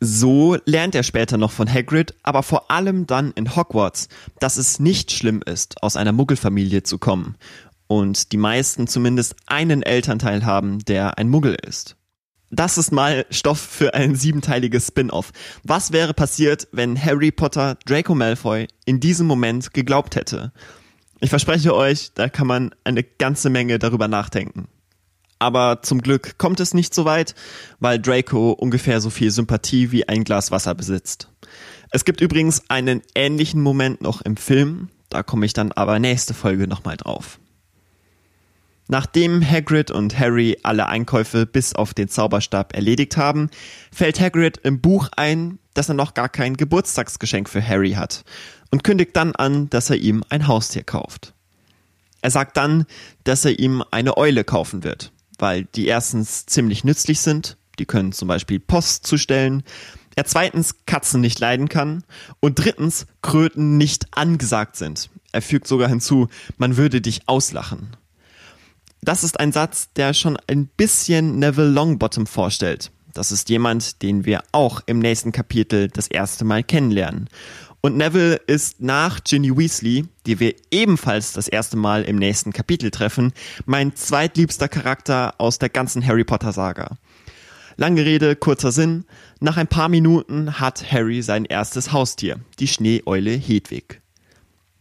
So lernt er später noch von Hagrid, aber vor allem dann in Hogwarts, dass es nicht schlimm ist, aus einer Muggelfamilie zu kommen und die meisten zumindest einen Elternteil haben, der ein Muggel ist. Das ist mal Stoff für ein siebenteiliges Spin-off. Was wäre passiert, wenn Harry Potter Draco Malfoy in diesem Moment geglaubt hätte? Ich verspreche euch, da kann man eine ganze Menge darüber nachdenken. Aber zum Glück kommt es nicht so weit, weil Draco ungefähr so viel Sympathie wie ein Glas Wasser besitzt. Es gibt übrigens einen ähnlichen Moment noch im Film, da komme ich dann aber nächste Folge nochmal drauf. Nachdem Hagrid und Harry alle Einkäufe bis auf den Zauberstab erledigt haben, fällt Hagrid im Buch ein, dass er noch gar kein Geburtstagsgeschenk für Harry hat und kündigt dann an, dass er ihm ein Haustier kauft. Er sagt dann, dass er ihm eine Eule kaufen wird weil die erstens ziemlich nützlich sind, die können zum Beispiel Post zustellen, er zweitens Katzen nicht leiden kann und drittens Kröten nicht angesagt sind. Er fügt sogar hinzu, man würde dich auslachen. Das ist ein Satz, der schon ein bisschen Neville Longbottom vorstellt. Das ist jemand, den wir auch im nächsten Kapitel das erste Mal kennenlernen. Und Neville ist nach Ginny Weasley, die wir ebenfalls das erste Mal im nächsten Kapitel treffen, mein zweitliebster Charakter aus der ganzen Harry Potter Saga. Lange Rede, kurzer Sinn. Nach ein paar Minuten hat Harry sein erstes Haustier, die Schneeeule Hedwig.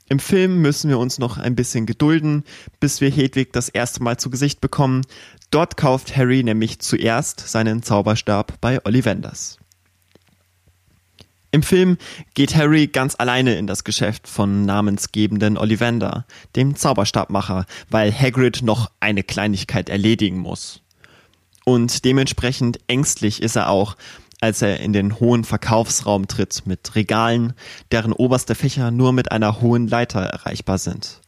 Im Film müssen wir uns noch ein bisschen gedulden, bis wir Hedwig das erste Mal zu Gesicht bekommen. Dort kauft Harry nämlich zuerst seinen Zauberstab bei Ollivanders. Im Film geht Harry ganz alleine in das Geschäft von namensgebenden Ollivander, dem Zauberstabmacher, weil Hagrid noch eine Kleinigkeit erledigen muss. Und dementsprechend ängstlich ist er auch, als er in den hohen Verkaufsraum tritt mit Regalen, deren oberste Fächer nur mit einer hohen Leiter erreichbar sind.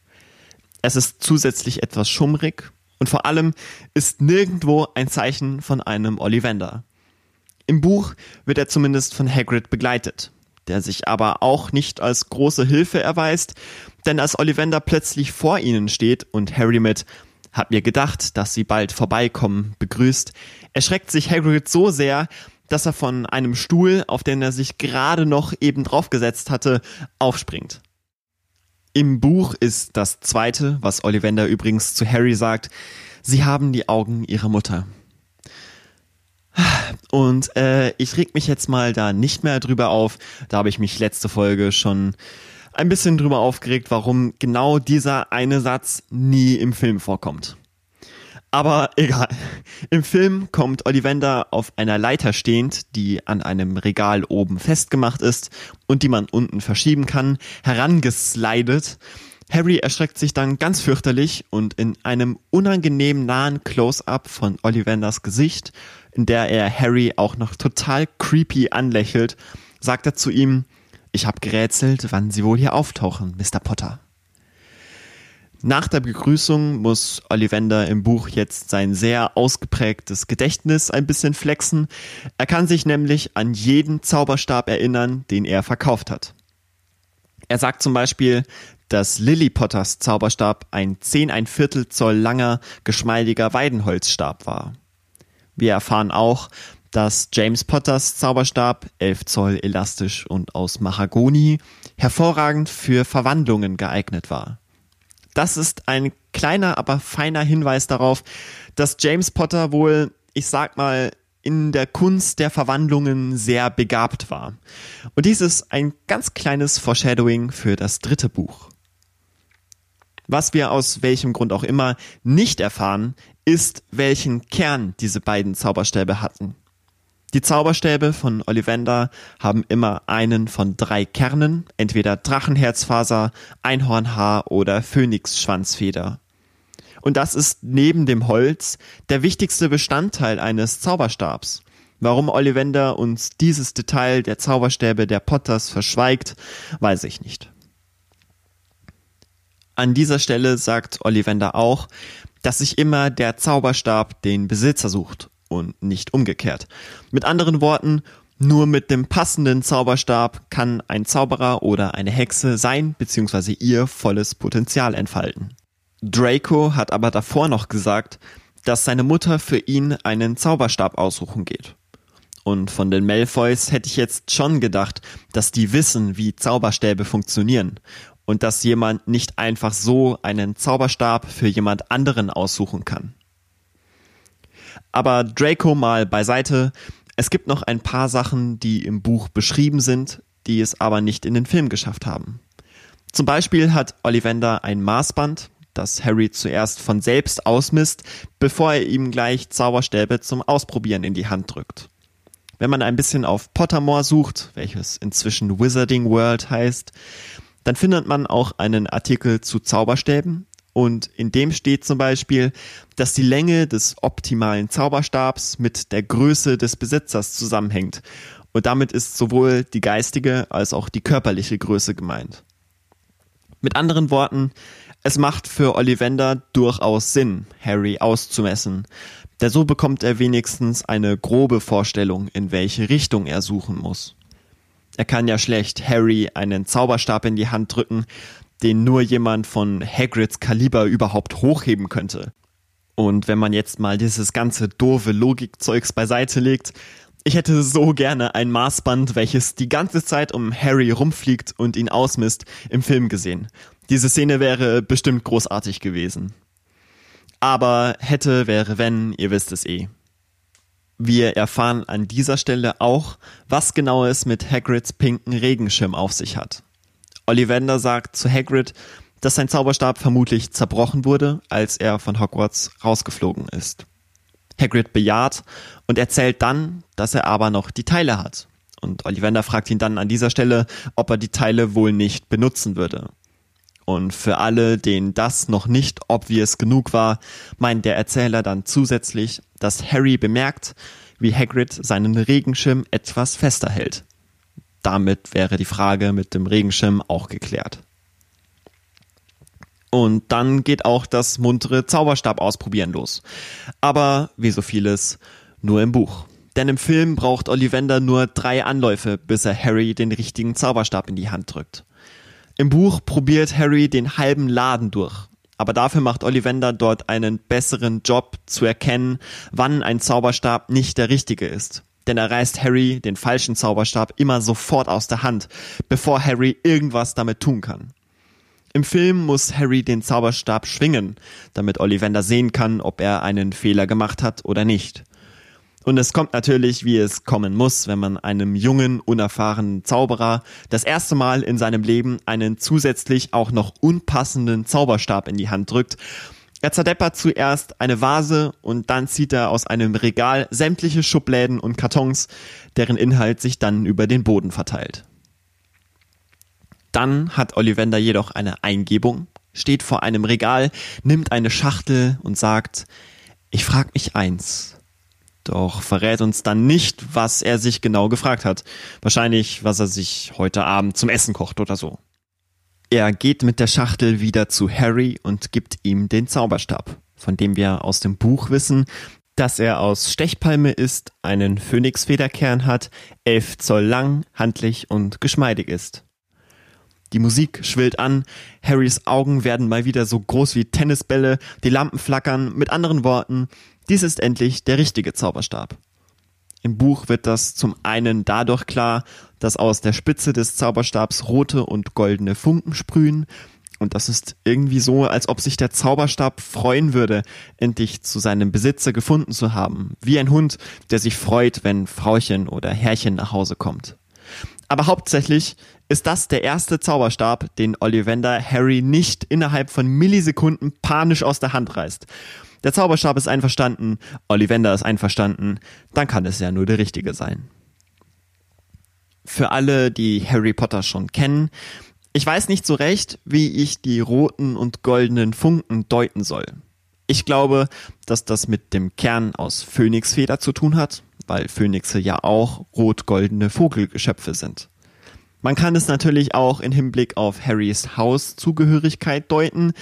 Es ist zusätzlich etwas schummrig und vor allem ist nirgendwo ein Zeichen von einem Ollivander. Im Buch wird er zumindest von Hagrid begleitet, der sich aber auch nicht als große Hilfe erweist, denn als Ollivander plötzlich vor ihnen steht und Harry mit Hab mir gedacht, dass sie bald vorbeikommen, begrüßt, erschreckt sich Hagrid so sehr, dass er von einem Stuhl, auf den er sich gerade noch eben draufgesetzt hatte, aufspringt. Im Buch ist das zweite, was Ollivander übrigens zu Harry sagt, sie haben die Augen ihrer Mutter. Und äh, ich reg mich jetzt mal da nicht mehr drüber auf. Da habe ich mich letzte Folge schon ein bisschen drüber aufgeregt, warum genau dieser eine Satz nie im Film vorkommt. Aber egal. Im Film kommt Ollivander auf einer Leiter stehend, die an einem Regal oben festgemacht ist und die man unten verschieben kann, herangeslidet. Harry erschreckt sich dann ganz fürchterlich und in einem unangenehm nahen Close-up von Ollivanders Gesicht in der er Harry auch noch total creepy anlächelt, sagt er zu ihm, ich habe gerätselt, wann Sie wohl hier auftauchen, Mr. Potter. Nach der Begrüßung muss Ollivander im Buch jetzt sein sehr ausgeprägtes Gedächtnis ein bisschen flexen. Er kann sich nämlich an jeden Zauberstab erinnern, den er verkauft hat. Er sagt zum Beispiel, dass Lily Potters Zauberstab ein 10 ein Viertel Zoll langer, geschmeidiger Weidenholzstab war. Wir erfahren auch, dass James Potters Zauberstab, 11 Zoll elastisch und aus Mahagoni, hervorragend für Verwandlungen geeignet war. Das ist ein kleiner, aber feiner Hinweis darauf, dass James Potter wohl, ich sag mal, in der Kunst der Verwandlungen sehr begabt war. Und dies ist ein ganz kleines Foreshadowing für das dritte Buch. Was wir aus welchem Grund auch immer nicht erfahren, ist, welchen Kern diese beiden Zauberstäbe hatten. Die Zauberstäbe von Ollivander haben immer einen von drei Kernen, entweder Drachenherzfaser, Einhornhaar oder Phönixschwanzfeder. Und das ist neben dem Holz der wichtigste Bestandteil eines Zauberstabs. Warum Ollivander uns dieses Detail der Zauberstäbe der Potters verschweigt, weiß ich nicht. An dieser Stelle sagt Ollivander auch, dass sich immer der Zauberstab den Besitzer sucht und nicht umgekehrt. Mit anderen Worten, nur mit dem passenden Zauberstab kann ein Zauberer oder eine Hexe sein bzw. ihr volles Potenzial entfalten. Draco hat aber davor noch gesagt, dass seine Mutter für ihn einen Zauberstab aussuchen geht. Und von den Malfoys hätte ich jetzt schon gedacht, dass die wissen, wie Zauberstäbe funktionieren und dass jemand nicht einfach so einen Zauberstab für jemand anderen aussuchen kann. Aber Draco mal beiseite, es gibt noch ein paar Sachen, die im Buch beschrieben sind, die es aber nicht in den Film geschafft haben. Zum Beispiel hat Ollivander ein Maßband, das Harry zuerst von selbst ausmisst, bevor er ihm gleich Zauberstäbe zum Ausprobieren in die Hand drückt. Wenn man ein bisschen auf Pottermore sucht, welches inzwischen Wizarding World heißt, dann findet man auch einen Artikel zu Zauberstäben und in dem steht zum Beispiel, dass die Länge des optimalen Zauberstabs mit der Größe des Besitzers zusammenhängt. Und damit ist sowohl die geistige als auch die körperliche Größe gemeint. Mit anderen Worten, es macht für Ollivander durchaus Sinn, Harry auszumessen, denn so bekommt er wenigstens eine grobe Vorstellung, in welche Richtung er suchen muss. Er kann ja schlecht Harry einen Zauberstab in die Hand drücken, den nur jemand von Hagrids Kaliber überhaupt hochheben könnte. Und wenn man jetzt mal dieses ganze doofe Logikzeugs beiseite legt, ich hätte so gerne ein Maßband, welches die ganze Zeit um Harry rumfliegt und ihn ausmisst, im Film gesehen. Diese Szene wäre bestimmt großartig gewesen. Aber hätte, wäre, wenn, ihr wisst es eh. Wir erfahren an dieser Stelle auch, was genau es mit Hagrids pinken Regenschirm auf sich hat. Ollivander sagt zu Hagrid, dass sein Zauberstab vermutlich zerbrochen wurde, als er von Hogwarts rausgeflogen ist. Hagrid bejaht und erzählt dann, dass er aber noch die Teile hat Und Ollivander fragt ihn dann an dieser Stelle, ob er die Teile wohl nicht benutzen würde. Und für alle, denen das noch nicht obvious genug war, meint der Erzähler dann zusätzlich, dass Harry bemerkt, wie Hagrid seinen Regenschirm etwas fester hält. Damit wäre die Frage mit dem Regenschirm auch geklärt. Und dann geht auch das muntere Zauberstab ausprobieren los. Aber wie so vieles, nur im Buch. Denn im Film braucht Ollivander nur drei Anläufe, bis er Harry den richtigen Zauberstab in die Hand drückt. Im Buch probiert Harry den halben Laden durch. Aber dafür macht Ollivander dort einen besseren Job zu erkennen, wann ein Zauberstab nicht der richtige ist. Denn er reißt Harry den falschen Zauberstab immer sofort aus der Hand, bevor Harry irgendwas damit tun kann. Im Film muss Harry den Zauberstab schwingen, damit Ollivander sehen kann, ob er einen Fehler gemacht hat oder nicht. Und es kommt natürlich, wie es kommen muss, wenn man einem jungen, unerfahrenen Zauberer das erste Mal in seinem Leben einen zusätzlich auch noch unpassenden Zauberstab in die Hand drückt. Er zerdeppert zuerst eine Vase und dann zieht er aus einem Regal sämtliche Schubläden und Kartons, deren Inhalt sich dann über den Boden verteilt. Dann hat Ollivander jedoch eine Eingebung, steht vor einem Regal, nimmt eine Schachtel und sagt, ich frag mich eins, doch verrät uns dann nicht, was er sich genau gefragt hat. Wahrscheinlich, was er sich heute Abend zum Essen kocht oder so. Er geht mit der Schachtel wieder zu Harry und gibt ihm den Zauberstab, von dem wir aus dem Buch wissen, dass er aus Stechpalme ist, einen Phönixfederkern hat, elf Zoll lang, handlich und geschmeidig ist. Die Musik schwillt an, Harrys Augen werden mal wieder so groß wie Tennisbälle, die Lampen flackern, mit anderen Worten, dies ist endlich der richtige Zauberstab. Im Buch wird das zum einen dadurch klar, dass aus der Spitze des Zauberstabs rote und goldene Funken sprühen, und das ist irgendwie so, als ob sich der Zauberstab freuen würde, endlich zu seinem Besitzer gefunden zu haben, wie ein Hund, der sich freut, wenn Frauchen oder Herrchen nach Hause kommt. Aber hauptsächlich ist das der erste Zauberstab, den Ollivander Harry nicht innerhalb von Millisekunden panisch aus der Hand reißt. Der Zauberstab ist einverstanden, Ollivander ist einverstanden, dann kann es ja nur der richtige sein. Für alle, die Harry Potter schon kennen, ich weiß nicht so recht, wie ich die roten und goldenen Funken deuten soll. Ich glaube, dass das mit dem Kern aus Phönixfeder zu tun hat, weil Phönixe ja auch rot-goldene Vogelgeschöpfe sind. Man kann es natürlich auch in Hinblick auf Harrys Hauszugehörigkeit deuten,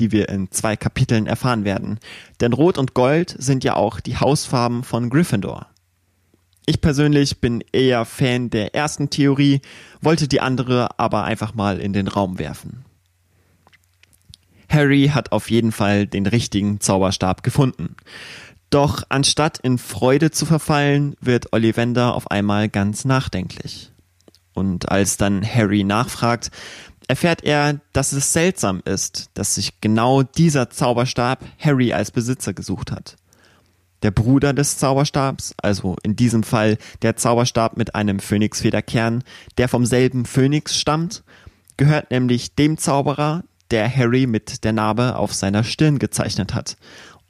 die wir in zwei Kapiteln erfahren werden. Denn Rot und Gold sind ja auch die Hausfarben von Gryffindor. Ich persönlich bin eher Fan der ersten Theorie, wollte die andere aber einfach mal in den Raum werfen. Harry hat auf jeden Fall den richtigen Zauberstab gefunden. Doch anstatt in Freude zu verfallen, wird Ollivander auf einmal ganz nachdenklich. Und als dann Harry nachfragt, erfährt er, dass es seltsam ist, dass sich genau dieser Zauberstab Harry als Besitzer gesucht hat. Der Bruder des Zauberstabs, also in diesem Fall der Zauberstab mit einem Phönixfederkern, der vom selben Phönix stammt, gehört nämlich dem Zauberer, der Harry mit der Narbe auf seiner Stirn gezeichnet hat.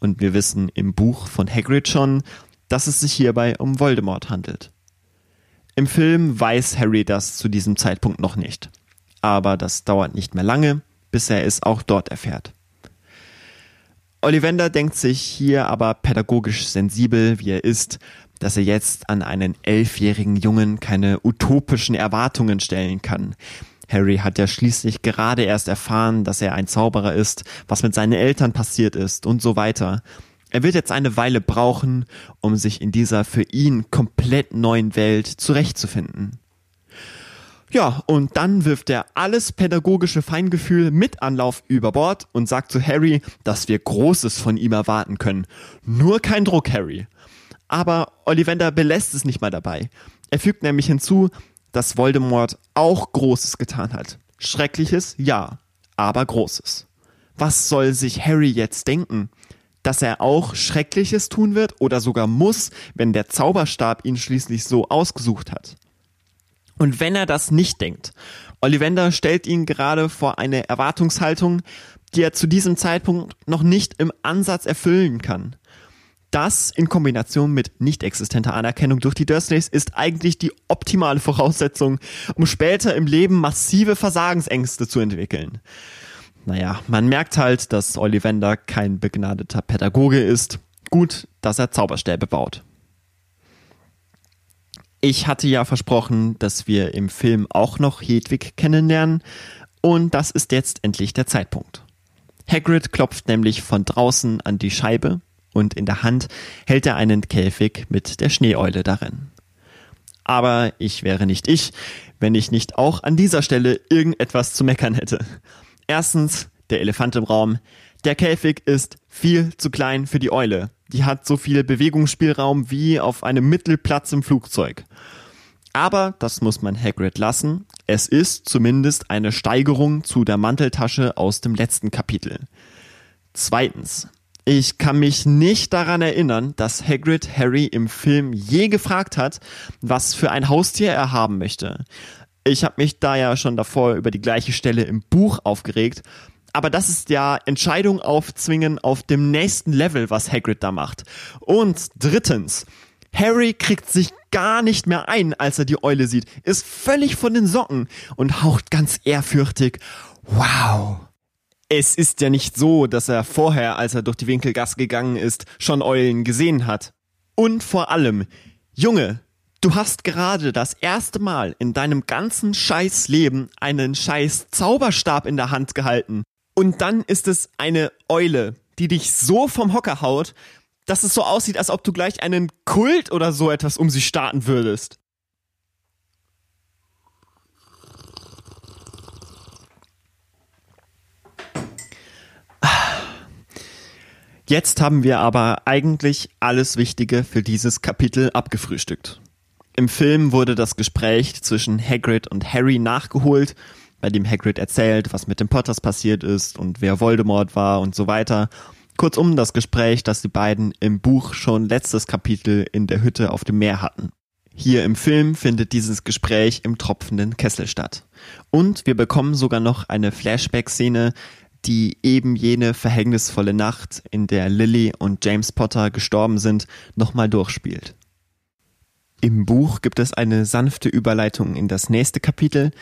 Und wir wissen im Buch von Hagrid schon, dass es sich hierbei um Voldemort handelt. Im Film weiß Harry das zu diesem Zeitpunkt noch nicht. Aber das dauert nicht mehr lange, bis er es auch dort erfährt. Ollivander denkt sich hier aber pädagogisch sensibel, wie er ist, dass er jetzt an einen elfjährigen Jungen keine utopischen Erwartungen stellen kann. Harry hat ja schließlich gerade erst erfahren, dass er ein Zauberer ist, was mit seinen Eltern passiert ist und so weiter. Er wird jetzt eine Weile brauchen, um sich in dieser für ihn komplett neuen Welt zurechtzufinden. Ja, und dann wirft er alles pädagogische Feingefühl mit Anlauf über Bord und sagt zu Harry, dass wir Großes von ihm erwarten können. Nur kein Druck, Harry. Aber Ollivander belässt es nicht mal dabei. Er fügt nämlich hinzu, dass Voldemort auch Großes getan hat. Schreckliches, ja, aber Großes. Was soll sich Harry jetzt denken? Dass er auch Schreckliches tun wird oder sogar muss, wenn der Zauberstab ihn schließlich so ausgesucht hat. Und wenn er das nicht denkt, Ollivander stellt ihn gerade vor eine Erwartungshaltung, die er zu diesem Zeitpunkt noch nicht im Ansatz erfüllen kann. Das in Kombination mit nicht existenter Anerkennung durch die Dursleys ist eigentlich die optimale Voraussetzung, um später im Leben massive Versagensängste zu entwickeln. Naja, man merkt halt, dass Ollivander kein begnadeter Pädagoge ist. Gut, dass er Zauberstäbe baut. Ich hatte ja versprochen, dass wir im Film auch noch Hedwig kennenlernen und das ist jetzt endlich der Zeitpunkt. Hagrid klopft nämlich von draußen an die Scheibe und in der Hand hält er einen Käfig mit der Schneeeule darin. Aber ich wäre nicht ich, wenn ich nicht auch an dieser Stelle irgendetwas zu meckern hätte. Erstens, der Elefant im Raum. Der Käfig ist viel zu klein für die Eule. Die hat so viel Bewegungsspielraum wie auf einem Mittelplatz im Flugzeug. Aber das muss man Hagrid lassen. Es ist zumindest eine Steigerung zu der Manteltasche aus dem letzten Kapitel. Zweitens. Ich kann mich nicht daran erinnern, dass Hagrid Harry im Film je gefragt hat, was für ein Haustier er haben möchte. Ich habe mich da ja schon davor über die gleiche Stelle im Buch aufgeregt, aber das ist ja Entscheidung aufzwingen auf dem nächsten Level, was Hagrid da macht. Und drittens, Harry kriegt sich gar nicht mehr ein, als er die Eule sieht, ist völlig von den Socken und haucht ganz ehrfürchtig, wow. Es ist ja nicht so, dass er vorher, als er durch die Winkelgasse gegangen ist, schon Eulen gesehen hat. Und vor allem, Junge, du hast gerade das erste Mal in deinem ganzen Scheißleben einen scheiß Zauberstab in der Hand gehalten. Und dann ist es eine Eule, die dich so vom Hocker haut, dass es so aussieht, als ob du gleich einen Kult oder so etwas um sie starten würdest. Jetzt haben wir aber eigentlich alles Wichtige für dieses Kapitel abgefrühstückt. Im Film wurde das Gespräch zwischen Hagrid und Harry nachgeholt, bei dem Hagrid erzählt, was mit den Potters passiert ist und wer Voldemort war und so weiter. Kurzum das Gespräch, das die beiden im Buch schon letztes Kapitel in der Hütte auf dem Meer hatten. Hier im Film findet dieses Gespräch im tropfenden Kessel statt. Und wir bekommen sogar noch eine Flashback-Szene, die eben jene verhängnisvolle Nacht, in der Lily und James Potter gestorben sind, nochmal durchspielt. Im Buch gibt es eine sanfte Überleitung in das nächste Kapitel,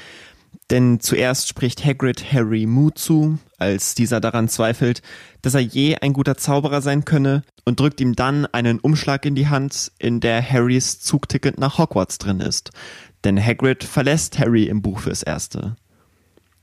denn zuerst spricht Hagrid Harry Mut zu, als dieser daran zweifelt, dass er je ein guter Zauberer sein könne, und drückt ihm dann einen Umschlag in die Hand, in der Harrys Zugticket nach Hogwarts drin ist. Denn Hagrid verlässt Harry im Buch fürs Erste.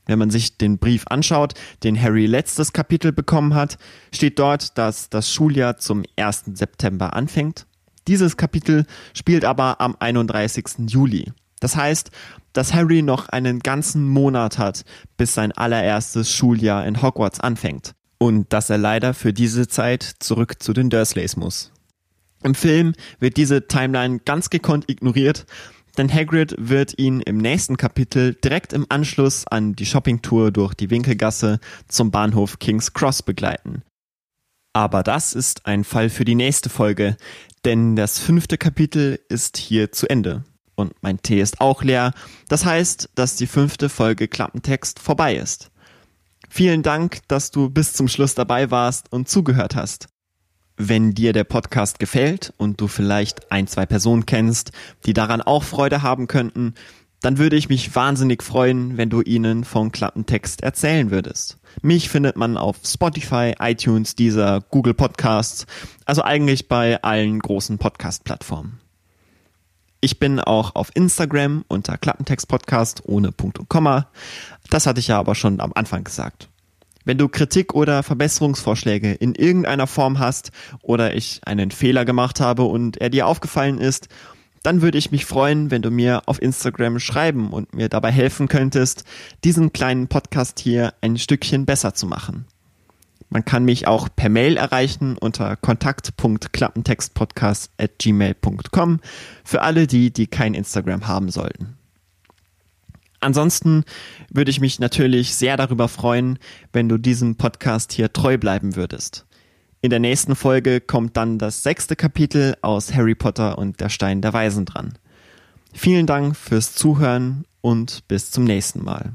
Wenn man sich den Brief anschaut, den Harry letztes Kapitel bekommen hat, steht dort, dass das Schuljahr zum 1. September anfängt. Dieses Kapitel spielt aber am 31. Juli. Das heißt, dass Harry noch einen ganzen Monat hat, bis sein allererstes Schuljahr in Hogwarts anfängt. Und dass er leider für diese Zeit zurück zu den Dursleys muss. Im Film wird diese Timeline ganz gekonnt ignoriert, denn Hagrid wird ihn im nächsten Kapitel direkt im Anschluss an die Shoppingtour durch die Winkelgasse zum Bahnhof King's Cross begleiten. Aber das ist ein Fall für die nächste Folge, denn das fünfte Kapitel ist hier zu Ende und mein Tee ist auch leer. Das heißt, dass die fünfte Folge Klappentext vorbei ist. Vielen Dank, dass du bis zum Schluss dabei warst und zugehört hast. Wenn dir der Podcast gefällt und du vielleicht ein, zwei Personen kennst, die daran auch Freude haben könnten, dann würde ich mich wahnsinnig freuen, wenn du ihnen von Klappentext erzählen würdest. Mich findet man auf Spotify, iTunes, dieser Google Podcasts, also eigentlich bei allen großen Podcast-Plattformen. Ich bin auch auf Instagram unter Klappentext Podcast ohne Punkt und Komma. Das hatte ich ja aber schon am Anfang gesagt. Wenn du Kritik oder Verbesserungsvorschläge in irgendeiner Form hast oder ich einen Fehler gemacht habe und er dir aufgefallen ist, dann würde ich mich freuen, wenn du mir auf Instagram schreiben und mir dabei helfen könntest, diesen kleinen Podcast hier ein Stückchen besser zu machen. Man kann mich auch per Mail erreichen unter kontakt.klappentextpodcast@gmail.com für alle die, die kein Instagram haben sollten. Ansonsten würde ich mich natürlich sehr darüber freuen, wenn du diesem Podcast hier treu bleiben würdest. In der nächsten Folge kommt dann das sechste Kapitel aus Harry Potter und der Stein der Weisen dran. Vielen Dank fürs Zuhören und bis zum nächsten Mal.